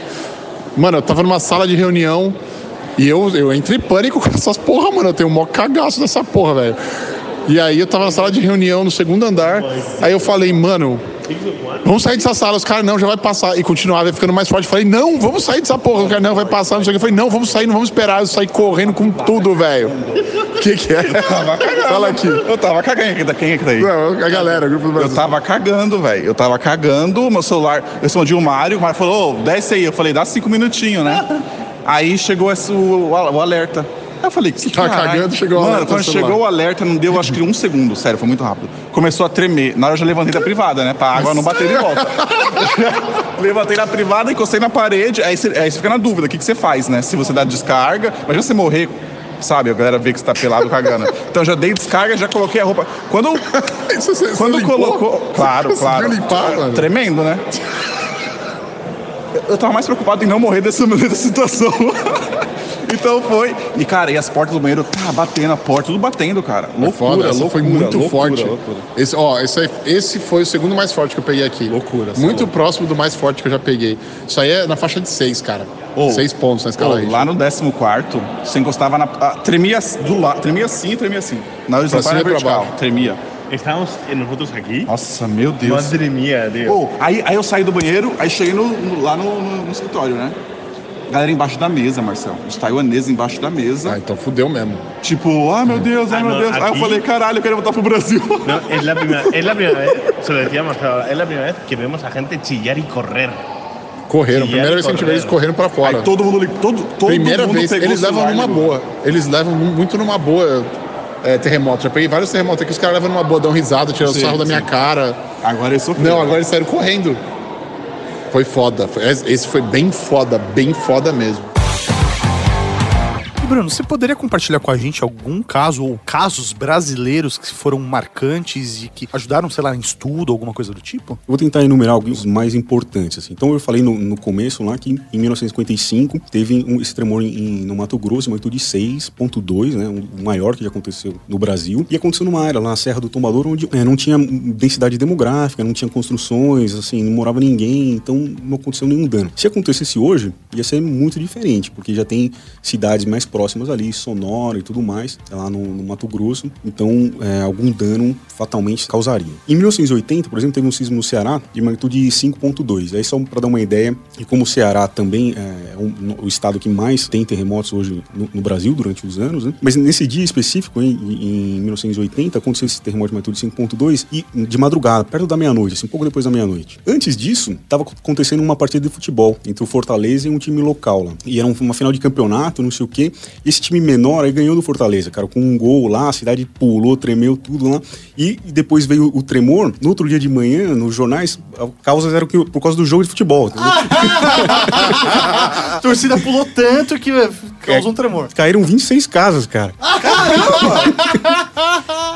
Mano, eu tava numa sala de reunião e eu, eu entrei em pânico com essas porra, mano. Eu tenho um maior cagaço dessa porra, velho. E aí eu tava na sala de reunião no segundo andar. Aí eu falei, mano, Vamos sair dessa sala. Os caras, não, já vai passar. E continuava ficando mais forte. Falei, não, vamos sair dessa porra. O cara, não, vai passar, não sei o que. Eu falei, não, vamos sair, não vamos esperar. Eu saí correndo com tudo, velho. O que que é? Fala aqui. Eu tava cagando. Quem é que tá aí? Não, a galera, o grupo do Eu Brasil. tava cagando, velho. Eu tava cagando, meu celular. Eu respondi o Mário, o Mário falou, ô, desce aí. Eu falei, dá cinco minutinhos, né? Aí chegou esse, o, o alerta. Eu falei, que você Tava cagando, chegou o Mano, alerta quando no celular. chegou o alerta, não deu acho que um segundo, sério, foi muito rápido. Começou a tremer. Na hora eu já levantei da privada, né? Pra água não bater de volta. levantei na privada, encostei na parede. Aí você, aí você fica na dúvida, o que, que você faz, né? Se você dá descarga, imagina você morrer. Sabe, a galera vê que você tá pelado cagando. Então já dei descarga, já coloquei a roupa. Quando, Isso você- você quando limpou? colocou. Claro, Você claro. limpar, mano? Tremendo, né? Eu tava mais preocupado em não morrer dessa, dessa situação. Então foi. E, cara, e as portas do banheiro, tá batendo a porta, tudo batendo, cara. É Loucura, foda, essa loucura. foi muito loucura, forte. loucura. Esse, ó, esse, aí- esse foi o segundo mais forte que eu peguei aqui. Loucura, Muito próximo do mais forte que eu já peguei. Isso aí é na faixa de seis, cara. Ô, seis pontos na escala Richter. lá no 14, você encostava na. ah, tremia do lado, tremia assim, tremia assim. Na horizontal e vertical. baixo. Tremia. Estamos nosotros aquí. Nossa, meu Deus. Madre tío. Pô, aí, aí eu saí do banheiro, aí cheguei no, no- lá no, no- no escritório, né? Galera embaixo da mesa, Marcelo. Os taiwaneses embaixo da mesa. Ah, então fudeu mesmo. Tipo, ah, meu Deus, ai, Ah, meu não, Deus. Aí eu falei, caralho, eu quero voltar pro Brasil. No, es la primera, es la primera vez, se lo decíamos, es la primera vez que vemos a gente chillar y correr. Correram. E Primeira vez que a gente vê eles correram. correndo pra fora. Aí todo mundo, todo, todo Primeira mundo vez, pegou eles o levam celular, numa boa. Eles levam mu- muito numa boa é, terremoto. Já peguei vários terremotos aqui, os caras levam numa boa, dão risada, tiram o Sim, sarro da minha sim. cara. Agora eles sofreram. Não, agora eles saíram correndo. Foi foda. Esse foi bem foda, bem foda mesmo. Bruno, você poderia compartilhar com a gente algum caso ou casos brasileiros que foram marcantes e que ajudaram, sei lá, em estudo, alguma coisa do tipo? Eu vou tentar enumerar alguns mais importantes. Assim. Então, eu falei no, no começo lá que em 1955 teve um, esse tremor em, no Mato Grosso, magnitude 6.2, né, o maior que já aconteceu no Brasil. E aconteceu numa área lá na Serra do Tombador, onde é, não tinha densidade demográfica, não tinha construções, assim, não morava ninguém, então não aconteceu nenhum dano. Se acontecesse hoje, ia ser muito diferente, porque já tem cidades mais próximas ali, Sonora e tudo mais, lá no, no Mato Grosso, então é, algum dano fatalmente causaria. Em 1980, por exemplo, teve um sismo no Ceará de magnitude 5.2. Aí só para dar uma ideia de como o Ceará também é um, o estado que mais tem terremotos hoje no, no Brasil durante os anos, né? Mas nesse dia específico, em, em 1980, aconteceu esse terremoto de magnitude 5.2 e de madrugada, perto da meia-noite, assim, um pouco depois da meia-noite. Antes disso, estava acontecendo uma partida de futebol entre o Fortaleza e um time local lá. E era uma final de campeonato, não sei o quê. Esse time menor aí ganhou do Fortaleza, cara, com um gol lá, a cidade pulou, tremeu tudo lá. E depois veio o tremor. No outro dia de manhã, nos jornais, causas eram que, por causa do jogo de futebol. a torcida pulou tanto que causou um tremor. Caíram 26 casas, cara. Caramba!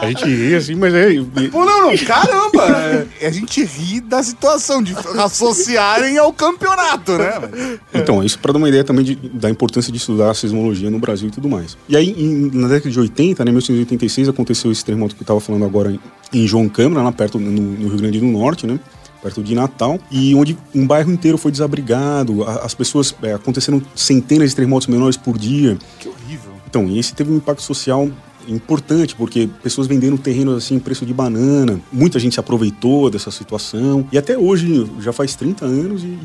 A gente ri assim, mas é. Pô, não, não, caramba! É, a gente ri da situação de associarem ao campeonato, né? Então, isso para dar uma ideia também de, da importância de estudar a sismologia no Brasil e tudo mais. E aí, em, na década de 80, né, 1986, aconteceu esse terremoto que eu tava falando agora em, João Câmara, lá perto no, no Rio Grande do Norte, né? perto de Natal, e onde um bairro inteiro foi desabrigado, as pessoas é, aconteceram centenas de terremotos menores por dia. Que horrível. Então, e esse teve um impacto social importante, porque pessoas vendendo terrenos assim preço de banana, muita gente se aproveitou dessa situação, e até hoje, já faz 30 anos, e,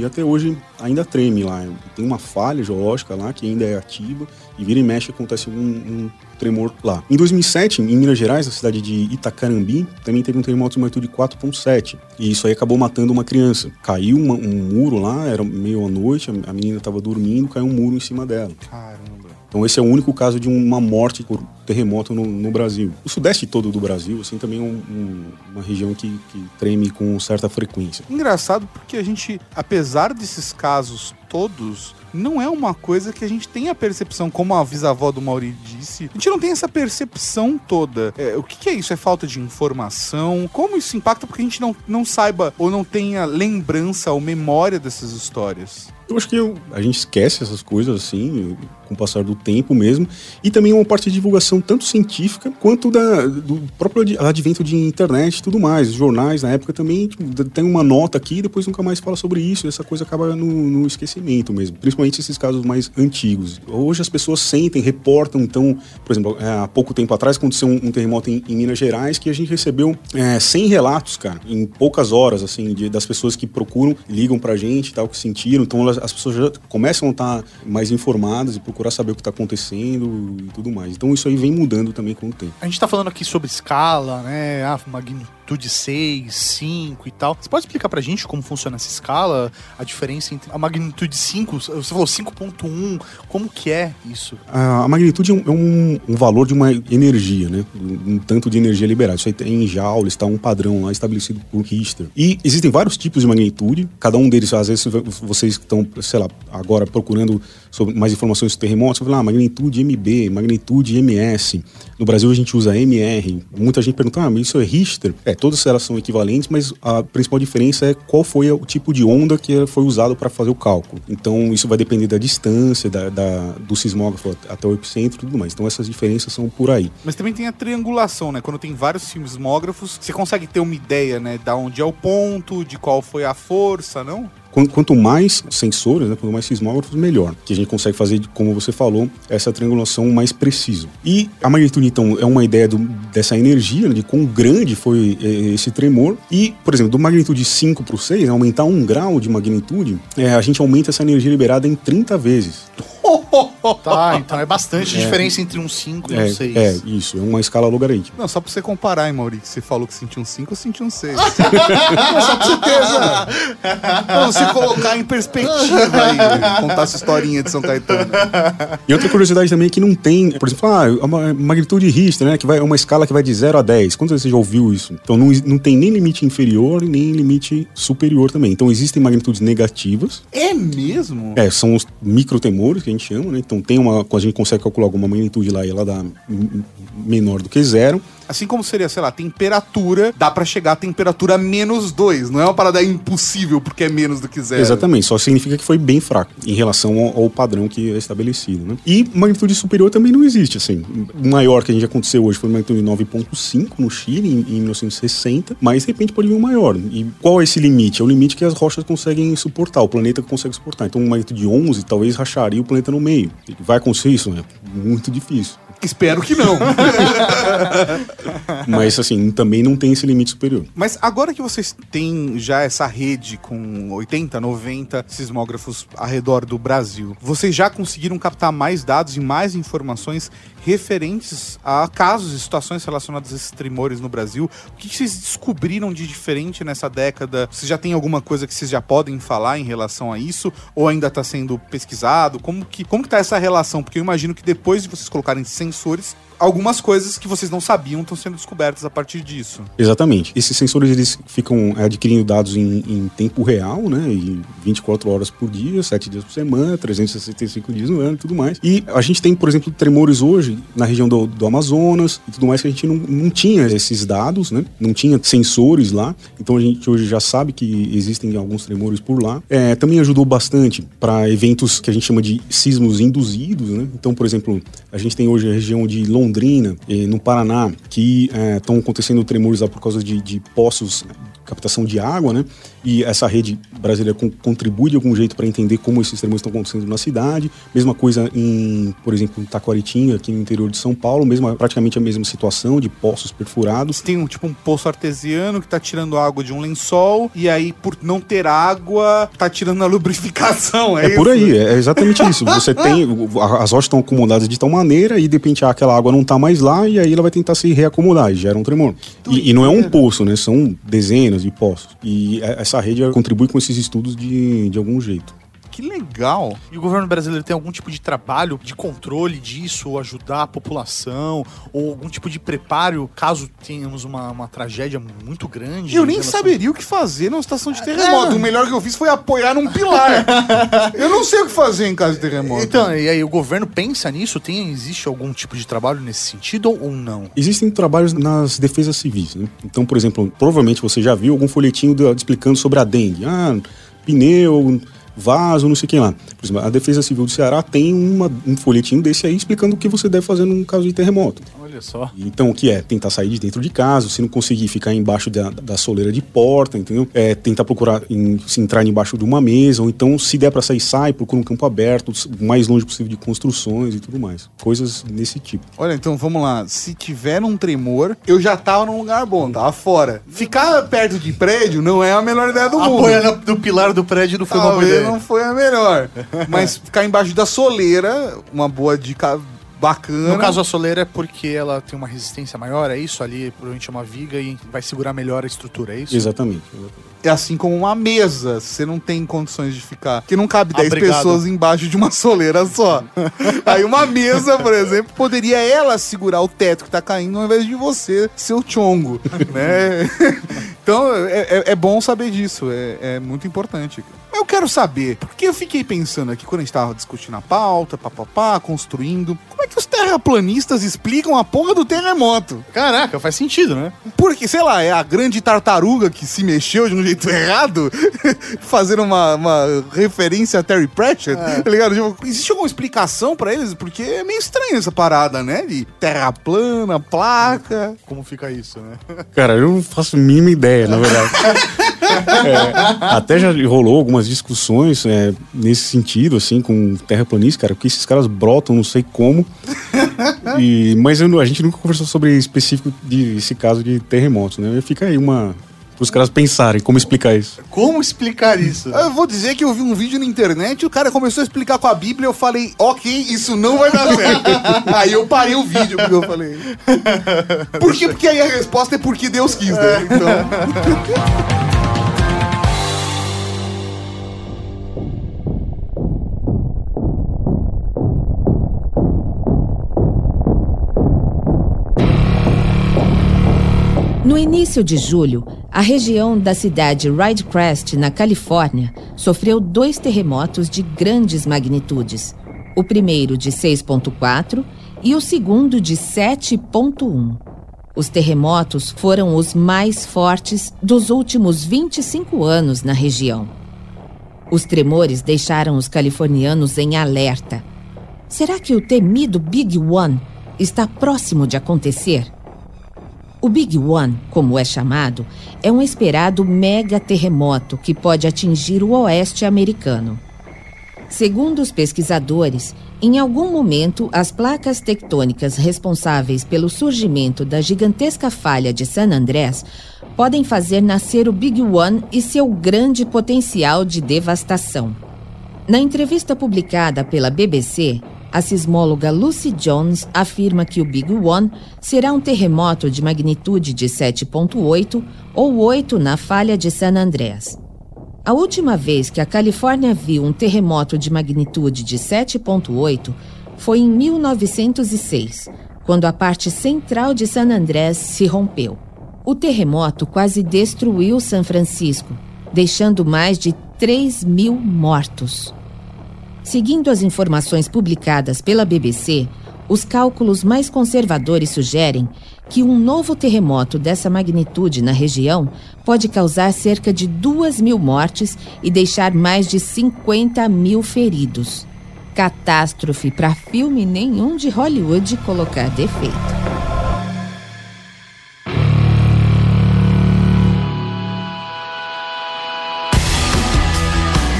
e até hoje ainda treme lá. Tem uma falha geológica lá que ainda é ativa, e vira e mexe acontece um, um tremor lá. Em 2007, em Minas Gerais, na cidade de Itacarambi, também teve um terremoto de magnitude 4.7, e isso aí acabou matando uma criança. Caiu uma- um muro lá, era meio à noite, a a menina estava dormindo, caiu um muro em cima dela. Caramba. Então esse é o único caso de uma morte por terremoto no, no Brasil. O sudeste todo do Brasil, assim, também é um- um- uma região que, que treme com certa frequência. Engraçado porque a gente, apesar desses casos todos, não é uma coisa que a gente tem a percepção, como a bisavó do Mauri disse, a gente não tem essa percepção toda. É, o que, que é isso? É falta de informação? Como isso impacta porque a gente não, não saiba ou não tenha lembrança ou memória dessas histórias? Eu acho que eu- a gente esquece essas coisas, assim, com o passar do tempo mesmo. E também uma parte de divulgação tanto científica quanto da, do próprio ad- advento de internet e tudo mais. Jornais, na época, também tipo, tem uma nota aqui e depois nunca mais fala sobre isso. Essa coisa acaba no, no esquecimento mesmo. Principalmente esses casos mais antigos. Hoje as pessoas sentem, reportam. Então, por exemplo, é, há pouco tempo atrás aconteceu um, um terremoto em, em Minas Gerais que a gente recebeu é, 100 relatos, cara, em poucas horas, assim, de- das pessoas que procuram, ligam pra gente tal, que sentiram. Então elas- as pessoas já começam a estar mais informadas e procurar saber o que tá acontecendo e tudo mais. Então isso aí vem mudando também com o tempo. A gente tá falando aqui sobre escala, né? Ah, magnitude 6, 5 e tal. Você pode explicar pra gente como funciona essa escala? A diferença entre a magnitude 5, você falou 5.1, como que é isso? A, magnitude é um, é um- um valor de uma energia, né? Um, tanto de energia liberada. Isso aí tem em joules, está um padrão lá estabelecido por Richter. E existem vários tipos de magnitude. Cada um deles, às vezes, vocês estão, sei lá, agora procurando sobre mais informações sobre terremotos, fala, ah, magnitude MB, magnitude MS. No Brasil a gente usa MR. Muita gente pergunta, ah, mas isso é Richter? É, todas elas são equivalentes, mas a principal diferença é qual foi o tipo de onda que foi usado para fazer o cálculo. Então isso vai depender da distância, da, da- do sismógrafo até o epicentro e tudo mais. Então essas diferenças são por aí. Mas também tem a triangulação, né? Quando tem vários sismógrafos, você consegue ter uma ideia, né? Da onde é o ponto, de qual foi a força, não? Quan- Quanto mais sensores, né, quanto mais sismógrafos, melhor. Que a gente consegue fazer, como você falou, essa triangulação mais precisa. E a magnitude, então, é uma ideia do- dessa energia, né, de quão grande foi eh, esse tremor. E, por exemplo, do magnitude 5 para o 6, aumentar um grau de magnitude, eh, a gente aumenta essa energia liberada em 30 vezes. Tá, então é bastante diferença entre um 5 e É, um 6. é, isso, é uma escala logarítmica. Não, só pra você comparar, hein, Maurício? Você falou que sentiu um 5, eu senti um 6. só pra ter essa... Pra você colocar em perspectiva aí, contar essa historinha de São Caetano. E outra curiosidade também é que não tem, por exemplo, ah, a ma- magnitude Richter, né? Que vai, é uma escala que vai de 0 a 10. Quantas vezes você já ouviu isso? Então não, não tem nem limite inferior e nem limite superior também. Então existem magnitudes negativas, É mesmo? é, são os microtemores que a gente gente chama, né? Então tem uma. A gente consegue calcular alguma magnitude lá e ela dá menor do que zero. Assim como seria, sei lá, temperatura, dá pra chegar a temperatura menos 2. Não é uma parada impossível porque é menos do que zero. Exatamente, só significa que foi bem fraco em relação ao, ao padrão que é estabelecido, né? E magnitude superior também não existe, assim. O maior que a gente aconteceu hoje foi magnitude 9.5 no Chile, em, em 1960, mas de repente pode vir um maior. E qual é esse limite? É o limite que as rochas conseguem suportar, o planeta consegue suportar. Então, uma magnitude 11 talvez racharia o planeta no meio. Vai acontecer isso, né? Muito difícil. Espero que não. Mas, assim, também não tem esse limite superior. Mas agora que vocês têm já essa rede com 80, 90 sismógrafos ao redor do Brasil, vocês já conseguiram captar mais dados e mais informações referentes a casos e situações relacionadas a esses tremores no Brasil? O que que vocês descobriram de diferente nessa década? Vocês já têm alguma coisa que vocês já podem falar em relação a isso? Ou ainda está sendo pesquisado? Como que, como que tá essa relação? Porque eu imagino que depois de vocês colocarem sensores, algumas coisas que vocês não sabiam estão sendo descobertas a partir disso. Exatamente. Esses sensores eles ficam é, adquirindo dados em, em tempo real, né? E 24 horas por dia, 7 dias por semana, 365 dias no ano e tudo mais. E a gente tem, por exemplo, tremores hoje na região do, do Amazonas e tudo mais que a gente não, não tinha esses dados, né? Não tinha sensores lá. Então a gente hoje já sabe que existem alguns tremores por lá. É, também ajudou bastante para eventos que a gente chama de sismos induzidos, né? Então, por exemplo, a gente tem hoje a região de Londrina, eh, no Paraná, que estão acontecendo tremores lá por causa de, de poços captação de água, né? E essa rede brasileira con- contribui de algum jeito para entender como esses tremores estão acontecendo na cidade. Mesma coisa em, por exemplo, em Taquaritinga, aqui no interior de São Paulo, mesma, praticamente a mesma situação de poços perfurados. Tem um tipo um poço artesiano que tá tirando água de um lençol e aí por não ter água tá tirando a lubrificação, é, É, por isso? aí, é exatamente isso. Você tem. As rochas estão acomodadas de tal maneira e de repente aquela água não tá mais lá e aí ela vai tentar se reacomodar e gera um tremor. E, e não é um poço, né? São dezenas de poços. E é- essa rede contribui com esses estudos de, de algum jeito. Que legal. E o governo brasileiro tem algum tipo de trabalho de controle disso, ou ajudar a população, ou algum tipo de preparo caso tenhamos uma, uma tragédia muito grande? Eu em nem relação- saberia o que fazer numa situação de terremoto. O melhor que eu fiz foi apoiar num pilar. eu não sei o que fazer em caso de terremoto. Então, e aí o governo pensa nisso? Tem, existe algum tipo de trabalho nesse sentido ou não? Existem trabalhos nas defesas civis, né? Então, por exemplo, provavelmente você já viu algum folhetinho do- explicando sobre a dengue. Ah, pneu, vaso, não sei quem lá. Por exemplo, a Defesa Civil do Ceará tem uma- um folhetinho desse aí explicando o que você deve fazer num caso de terremoto. Olha só. Então, o que é? Tentar sair de dentro de casa, se não conseguir ficar embaixo da, da soleira de porta, entendeu? É, tentar procurar em- se entrar embaixo de uma mesa, ou então, se der pra sair, sai, procura um campo aberto, o mais longe possível de construções e tudo mais. Coisas desse tipo. Olha, então vamos lá. Se tiver um tremor, eu já tava num lugar bom, tava fora. Ficar perto de prédio não é a melhor ideia do mundo. Apoiando do pilar do prédio não foi uma boa Talvez ideia. não foi a melhor. Mas ficar embaixo da soleira, uma boa dica bacana. No caso, a soleira é porque ela tem uma resistência maior, é isso? Ali provavelmente é uma viga e vai segurar melhor a estrutura, é isso? Exatamente. exatamente. É assim como uma mesa, você não tem condições de ficar. Porque não cabe 10 Obrigado. pessoas embaixo de uma soleira só. Aí uma mesa, por exemplo, poderia ela segurar o teto que tá caindo ao invés de você, seu chongo, né? Então é, é- é bom saber disso, é, é muito importante. Mas eu quero saber, porque eu fiquei pensando aqui quando a gente tava discutindo a pauta, papapá, construindo, como é que os terraplanistas explicam a porra do terremoto? Caraca, faz sentido, né? Porque, sei lá, é a grande tartaruga que se mexeu de um jeito errado, fazendo uma, uma referência a Terry Pratchett, tá ligado? Tipo, existe alguma explicação pra eles? Porque é meio estranho essa parada, né? De terra plana, placa. Como fica isso, né? Cara, eu não faço a mínima ideia, na verdade. É, até já rolou algumas discussões é, nesse sentido, assim, com terraplanistas, cara, porque esses caras brotam, não sei como. E, mas eu não- a gente nunca conversou sobre específico de esse caso de terremotos, né? Fica aí uma. Para os caras pensarem como explicar isso. Como explicar isso? Eu vou dizer que eu vi um vídeo na internet, o cara começou a explicar com a Bíblia, eu falei, ok, isso não vai dar certo. aí eu parei o vídeo, porque eu falei. Por quê? Porque aí a resposta é porque Deus quis, né? Então. início de julho, a região da cidade Ridgecrest, na Califórnia, sofreu dois terremotos de grandes magnitudes. o primeiro de 6,4 e o segundo de 7,1. Os terremotos foram os mais fortes dos últimos 25 anos na região. Os tremores deixaram os californianos em alerta. Será que o temido Big One está próximo de acontecer? O Big One, como é chamado, é um esperado mega terremoto que pode atingir o oeste americano. Segundo os pesquisadores, em algum momento as placas tectônicas responsáveis pelo surgimento da gigantesca falha de San Andrés podem fazer nascer o Big One e seu grande potencial de devastação. Na entrevista publicada pela BBC, a sismóloga Lucy Jones afirma que o Big One será um terremoto de magnitude de 7,8 ou 8 na falha de San Andrés. A última vez que a Califórnia viu um terremoto de magnitude de 7,8 foi em 1906, quando a parte central de San Andrés se rompeu. O terremoto quase destruiu São Francisco, deixando mais de 3 mil mortos. Seguindo as informações publicadas pela BBC, os cálculos mais conservadores sugerem que um novo terremoto dessa magnitude na região pode causar cerca de 2 mil mortes e deixar mais de 50 mil feridos. Catástrofe para filme nenhum de Hollywood colocar defeito.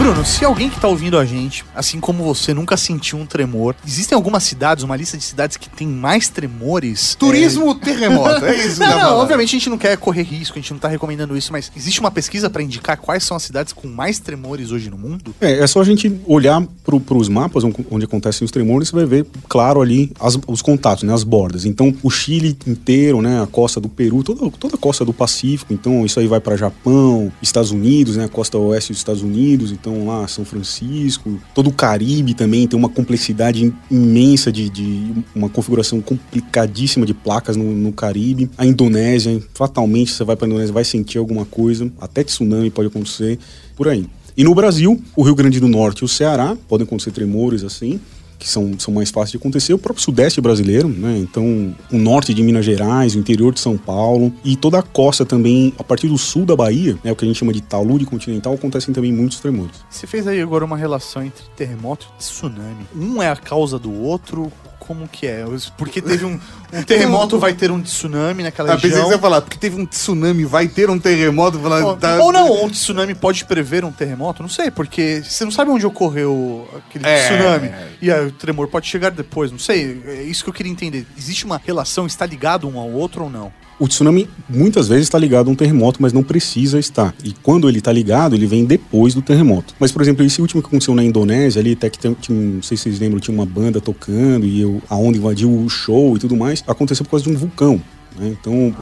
Bruno, se alguém que tá ouvindo a gente, assim como você, nunca sentiu um tremor, existem algumas cidades, uma lista de cidades que tem mais tremores? Turismo terremoto, é isso. Não, não, obviamente a gente não quer correr risco, a gente não tá recomendando isso, mas existe uma pesquisa pra indicar quais são as cidades com mais tremores hoje no mundo? É, é só a gente olhar para os mapas onde, onde acontecem os tremores, você vai ver, claro, ali as- os contatos, né, as bordas. Então, o Chile inteiro, né, a costa do Peru, toda, toda a costa do Pacífico. Então, isso aí vai para Japão, Estados Unidos, né, a costa oeste dos Estados Unidos. Então, lá, São Francisco. Todo o Caribe também tem uma complexidade im- imensa de, de uma configuração complicadíssima de placas no, no Caribe. A Indonésia, fatalmente, você vai para a Indonésia, vai sentir alguma coisa. Até tsunami pode acontecer, por aí. E no Brasil, o Rio Grande do Norte e o Ceará podem acontecer tremores assim, que são, são mais fáceis de acontecer. O próprio Sudeste brasileiro, né? Então, o norte de Minas Gerais, o interior de São Paulo e toda a costa também, a partir do sul da Bahia, né? O que a gente chama de talude continental, acontecem também muitos tremores. Você fez aí agora uma relação entre terremoto e tsunami. Um é a causa do outro. Como que é? Porque teve um, um terremoto, vai ter um tsunami naquela Ah, pensei que região. você ia falar, porque teve um tsunami, vai ter um terremoto. Falando, Ou, tá- ou não, um tsunami pode prever um terremoto, não sei, porque você não sabe onde ocorreu aquele É. tsunami. E aí o tremor pode chegar depois, não sei. É isso que eu queria entender. Existe uma relação, está ligado um ao outro ou não? O tsunami muitas vezes está ligado a um terremoto, mas não precisa estar. E quando ele está ligado, ele vem depois do terremoto. Mas, por exemplo, esse último que aconteceu na Indonésia, ali até que tem, tinha, não sei se vocês lembram, tinha uma banda tocando e eu, a onda invadiu o show e tudo mais, aconteceu por causa de um vulcão. Né? Então,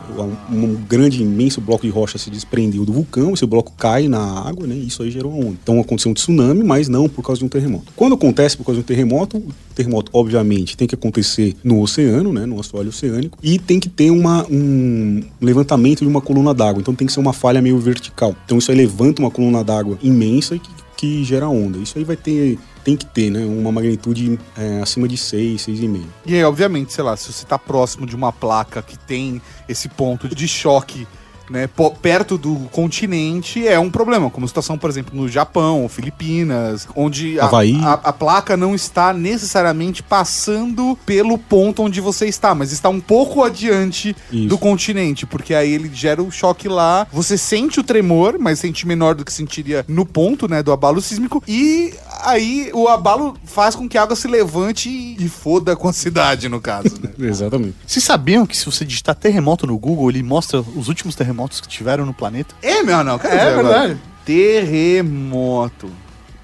um, grande, imenso bloco de rocha se desprendeu do vulcão, esse bloco cai na água, né? E isso aí gerou uma onda. Então aconteceu um tsunami, mas não por causa de um terremoto. Quando acontece por causa de um terremoto, o terremoto, obviamente, tem que acontecer no oceano, né? No assoalho oceânico, e tem que ter uma, um levantamento de uma coluna d'água. Então tem que ser uma falha meio vertical. Então isso aí levanta uma coluna d'água imensa que, que gera onda. Isso aí vai ter. Tem que ter, né? Uma magnitude é, acima de 6, 6,5. E aí, obviamente, sei lá, se você tá próximo de uma placa que tem esse ponto de choque, né, perto do continente, é um problema. Como a situação, por exemplo, no Japão, Filipinas, onde a, a, a placa não está necessariamente passando pelo ponto onde você está, mas está um pouco adiante Isso. do continente, porque aí ele gera o choque lá, você sente o tremor, mas sente menor do que sentiria no ponto, né, do abalo sísmico, e aí o abalo faz com que a água se levante e, e foda com a cidade, no caso, né? Exatamente. Vocês sabiam que se você digitar terremoto no Google, ele mostra os últimos terremotos que tiveram no planeta? É, meu, não, quero É agora. verdade. Terremoto.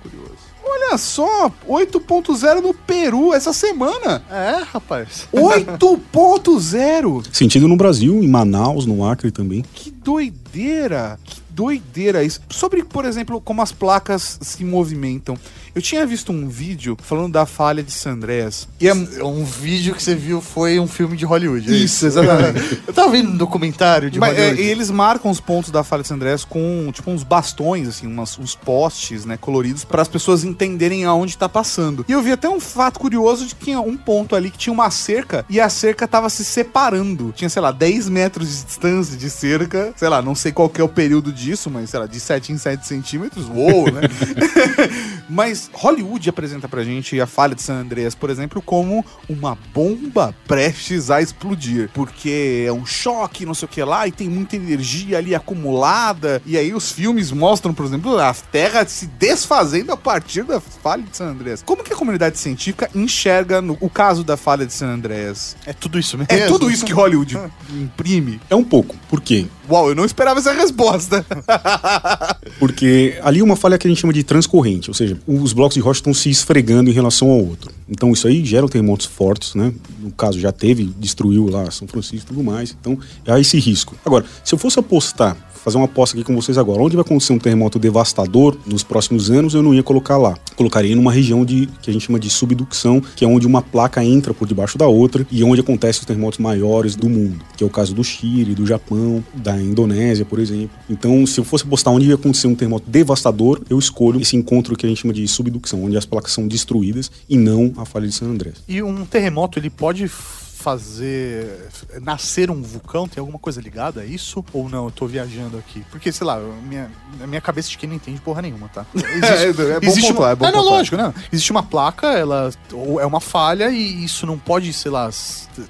Curioso. Olha só, 8.0 no Peru essa semana. É, rapaz. 8.0. Sentido no Brasil, em Manaus, no Acre também. Que doideira! Que doideira isso. Sobre, por exemplo, como as placas se movimentam. Eu tinha visto um vídeo falando da falha de San Andreas. E é Um vídeo que você viu foi um filme de Hollywood. é Isso, exatamente. Eu tava vendo um documentário de Mas, é, Hollywood. e eles marcam os pontos da falha de San Andreas com, tipo, uns bastões, assim, umas, uns postes, né, coloridos, para as pessoas entenderem aonde tá passando. E eu vi até um fato curioso de que tinha um ponto ali que tinha uma cerca e a cerca tava se separando. Tinha, sei lá, 10 metros de distância de cerca. Sei lá, não sei qual que é o período disso, mas, sei lá, de 7 em 7 centímetros. Uou, né? mas Hollywood apresenta pra gente a falha de San Andreas, por exemplo, como uma bomba prestes a explodir. Porque é um choque, não sei o que lá, e tem muita energia ali acumulada. E aí os filmes mostram, por exemplo, a Terra se desfazendo a partir da falha de San Andreas. Como que a comunidade científica enxerga no- o caso da falha de San Andreas? É tudo isso mesmo? É tudo isso que Hollywood imprime? É um pouco. Por quê? Uau, eu não esperava essa resposta. Porque ali uma falha que a gente chama de transcorrente, ou seja, os blocos de rocha estão se esfregando em relação ao outro. Então isso aí gera terremotos fortes, né? No caso já teve, destruiu lá São Francisco e tudo mais. Então há esse risco. Agora, se eu fosse apostar, fazer uma aposta aqui com vocês agora, onde vai acontecer um terremoto devastador nos próximos anos, eu não ia colocar lá. Colocaria numa região de que a gente chama de subducção, que é onde uma placa entra por debaixo da outra e onde acontecem os terremotos maiores do mundo, que é o caso do Chile, do Japão, da Indonésia, por exemplo. Então, se eu fosse apostar onde ia acontecer um terremoto devastador, eu escolho esse encontro que a gente chama de subducção, onde as placas são destruídas e não a falha de San Andrés. E um terremoto, ele pode fazer nascer um vulcão? Tem alguma coisa ligada a isso? Ou não? Eu tô viajando aqui. Porque, sei lá, minha, a minha cabeça de quem não entende porra nenhuma, tá? Existe, é bom existe pontuar, uma, é bom não, pontuar. lógico, não. Existe uma placa, ela ou é uma falha e isso não pode, sei lá,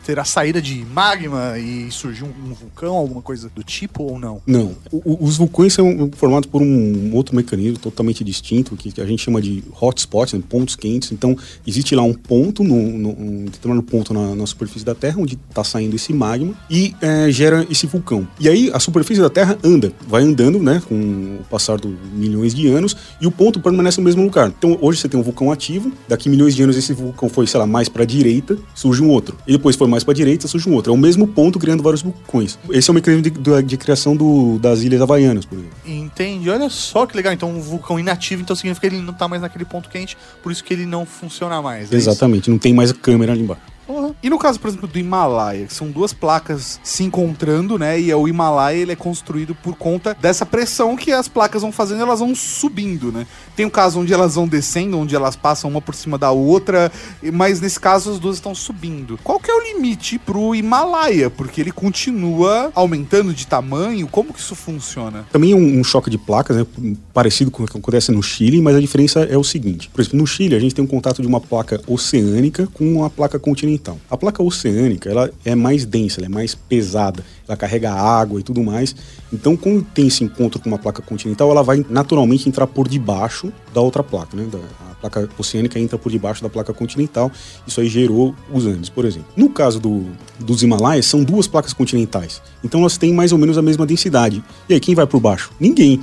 ter a saída de magma e surgir um, um vulcão, alguma coisa do tipo, ou não? Não. O- os vulcões são formados por um outro mecanismo totalmente distinto, que a gente chama de hotspots, né, pontos quentes. Então, existe lá um ponto, no, no- um determinado ponto na, na superfície da Terra, onde está saindo esse magma e é, gera esse vulcão. E aí, a superfície da Terra anda, vai andando, né, com o passar dos milhões de anos, e o ponto permanece no mesmo lugar. Então, hoje você tem um vulcão ativo, daqui milhões de anos esse vulcão foi, sei lá, mais para a direita, surge um outro. E depois foi mais para a direita, surge um outro. É o mesmo ponto criando vários vulcões. Esse é o mecanismo de, de- de criação do- das Ilhas Havaianas, por exemplo. Entende? Olha só que legal. Então, um vulcão inativo, então significa que ele não tá mais naquele ponto quente, por isso que ele não funciona mais. é isso? Exatamente, não tem mais a câmera ali embaixo. E no caso, por exemplo, do Himalaia, que são duas placas se encontrando, né? E o Himalaia ele é construído por conta dessa pressão que as placas vão fazendo, elas vão subindo, né? Tem um caso onde elas vão descendo, onde elas passam uma por cima da outra, e- mas nesse caso as duas estão subindo. Qual que é o limite pro Himalaia? Porque ele continua aumentando de tamanho. Como que isso funciona? Também é um, um choque de placas, né, parecido com o que acontece no Chile, mas a diferença é o seguinte. Por exemplo, no Chile a gente tem um contato de uma placa oceânica com uma placa continental. A placa oceânica ela é mais densa, ela é mais pesada, ela carrega água e tudo mais. Então, quando tem esse encontro com uma placa continental, ela vai naturalmente entrar por debaixo da outra placa, né? Da, a placa oceânica entra por debaixo da placa continental. Isso aí gerou os Andes, por exemplo. No caso do, dos Himalaias, são duas placas continentais. Então, elas têm mais ou menos a mesma densidade. E aí, quem vai por baixo? Ninguém.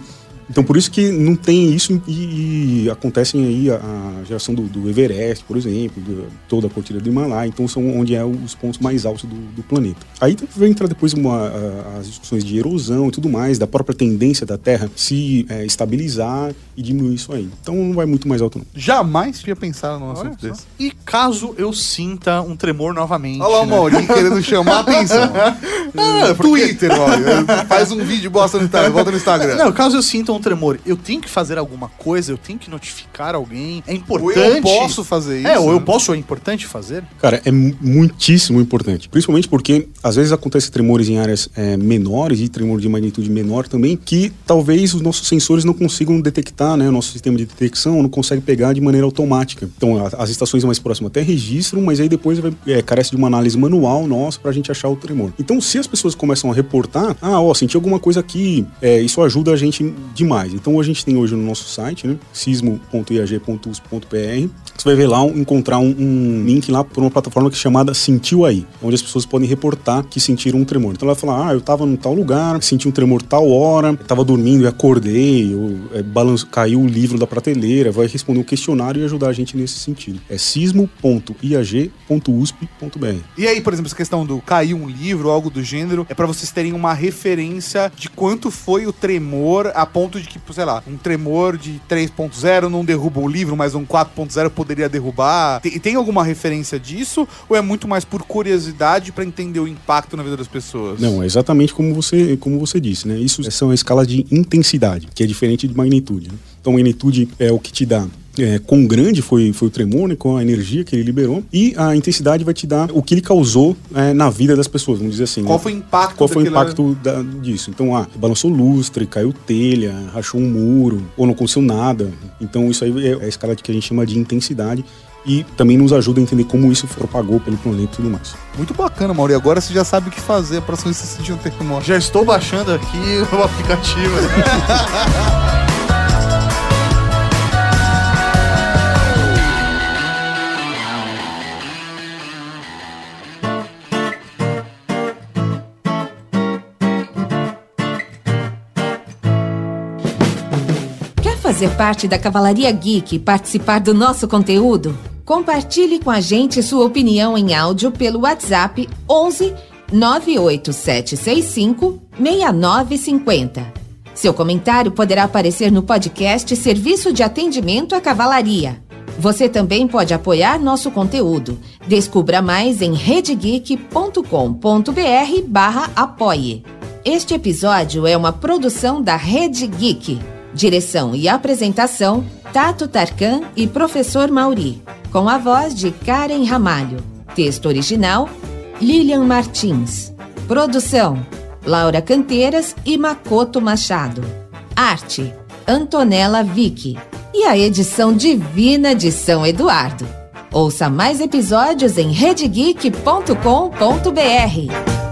Então, por isso que não tem isso e, e acontecem aí a, a geração do, do Everest, por exemplo, do- toda a cortina do Himalaia. Então, são onde é os pontos mais altos do, do planeta. Aí vai entrar depois uma, a- as discussões de erosão e tudo mais, da própria tendência da Terra se é, estabilizar e diminuir isso aí. Então, não vai muito mais alto, não. Jamais tinha pensado num Olha assunto desse. E caso eu sinta um tremor novamente. Olha lá o né? Maurinho querendo chamar a atenção. Ah, porque- Twitter, olha. Faz um vídeo e bosta no Instagram. Volta no Instagram. Não, caso eu sinta um tremor, eu tenho que fazer alguma coisa, eu tenho que notificar alguém. É Ou importante. eu posso fazer isso. É, ou eu posso, ou é importante fazer. Cara, é mu- muitíssimo importante. Principalmente porque às vezes acontece tremores em áreas é, menores e tremor de magnitude menor também, que talvez os nossos sensores não consigam detectar, né? O nosso sistema de detecção não consegue pegar de maneira automática. Então, as estações mais próximas até registram, mas aí depois vai, é, carece de uma análise manual nossa pra gente achar o tremor. Então, se as pessoas começam a reportar, ah, ó, senti alguma coisa aqui, é, isso ajuda a gente demais. Então, a gente tem hoje no nosso site, né? sismo.iag.us.br, você vai ver lá, encontrar um, um link lá por uma plataforma que é chamada Sentiu Aí, onde as pessoas podem reportar que sentiram um tremor. Então ela vai falar, ah, eu tava num tal lugar, senti um tremor tal hora, eu tava dormindo e acordei, ou é, balanço, caiu o livro da prateleira, vai responder um questionário e ajudar a gente nesse sentido. É sismo.iag.usp.br. E aí, por exemplo, essa questão do cair um livro algo do gênero, é pra vocês terem uma referência de quanto foi o tremor, a ponto de que, sei lá, um tremor de 3.0 não derruba o livro, mas um 4.0 poderia derrubar. Tem, tem alguma referência disso? Ou é muito mais por curiosidade pra entender o impacto na vida das pessoas? Não, é exatamente como você, como você disse, né? Isso são escalas de intensidade, que é diferente de magnitude. né? Então, magnitude é o que te dá é, quão grande foi, foi o tremor, né, com a energia que ele liberou, e a intensidade vai te dar o que ele causou é, na vida das pessoas, vamos dizer assim. Qual né? foi o impacto Qual foi o impacto da- disso? Então, ah, balançou lustre, caiu telha, rachou um muro, ou não aconteceu nada. Então, isso aí é a escala que a gente chama de intensidade e também nos ajuda a entender como isso propagou pelo planeta e tudo mais. Muito bacana, Mauri. Agora você já sabe o que fazer pra se sentir um terremoto. Já estou baixando aqui o aplicativo. fazer parte da Cavalaria Geek e participar do nosso conteúdo? Compartilhe com a gente sua opinião em áudio pelo WhatsApp 11 98765 6950. Seu comentário poderá aparecer no podcast Serviço de Atendimento à Cavalaria. Você também pode apoiar nosso conteúdo. Descubra mais em redegeek.com.br barra apoie. Este episódio é uma produção da Rede Geek. Direção e apresentação, Tato Tarkan e Professor Mauri. Com a voz de Karen Ramalho. Texto original, Lilian Martins. Produção, Laura Canteiras e Makoto Machado. Arte, Antonella Vicky. E a edição divina de São Eduardo. Ouça mais episódios em redegeek.com.br.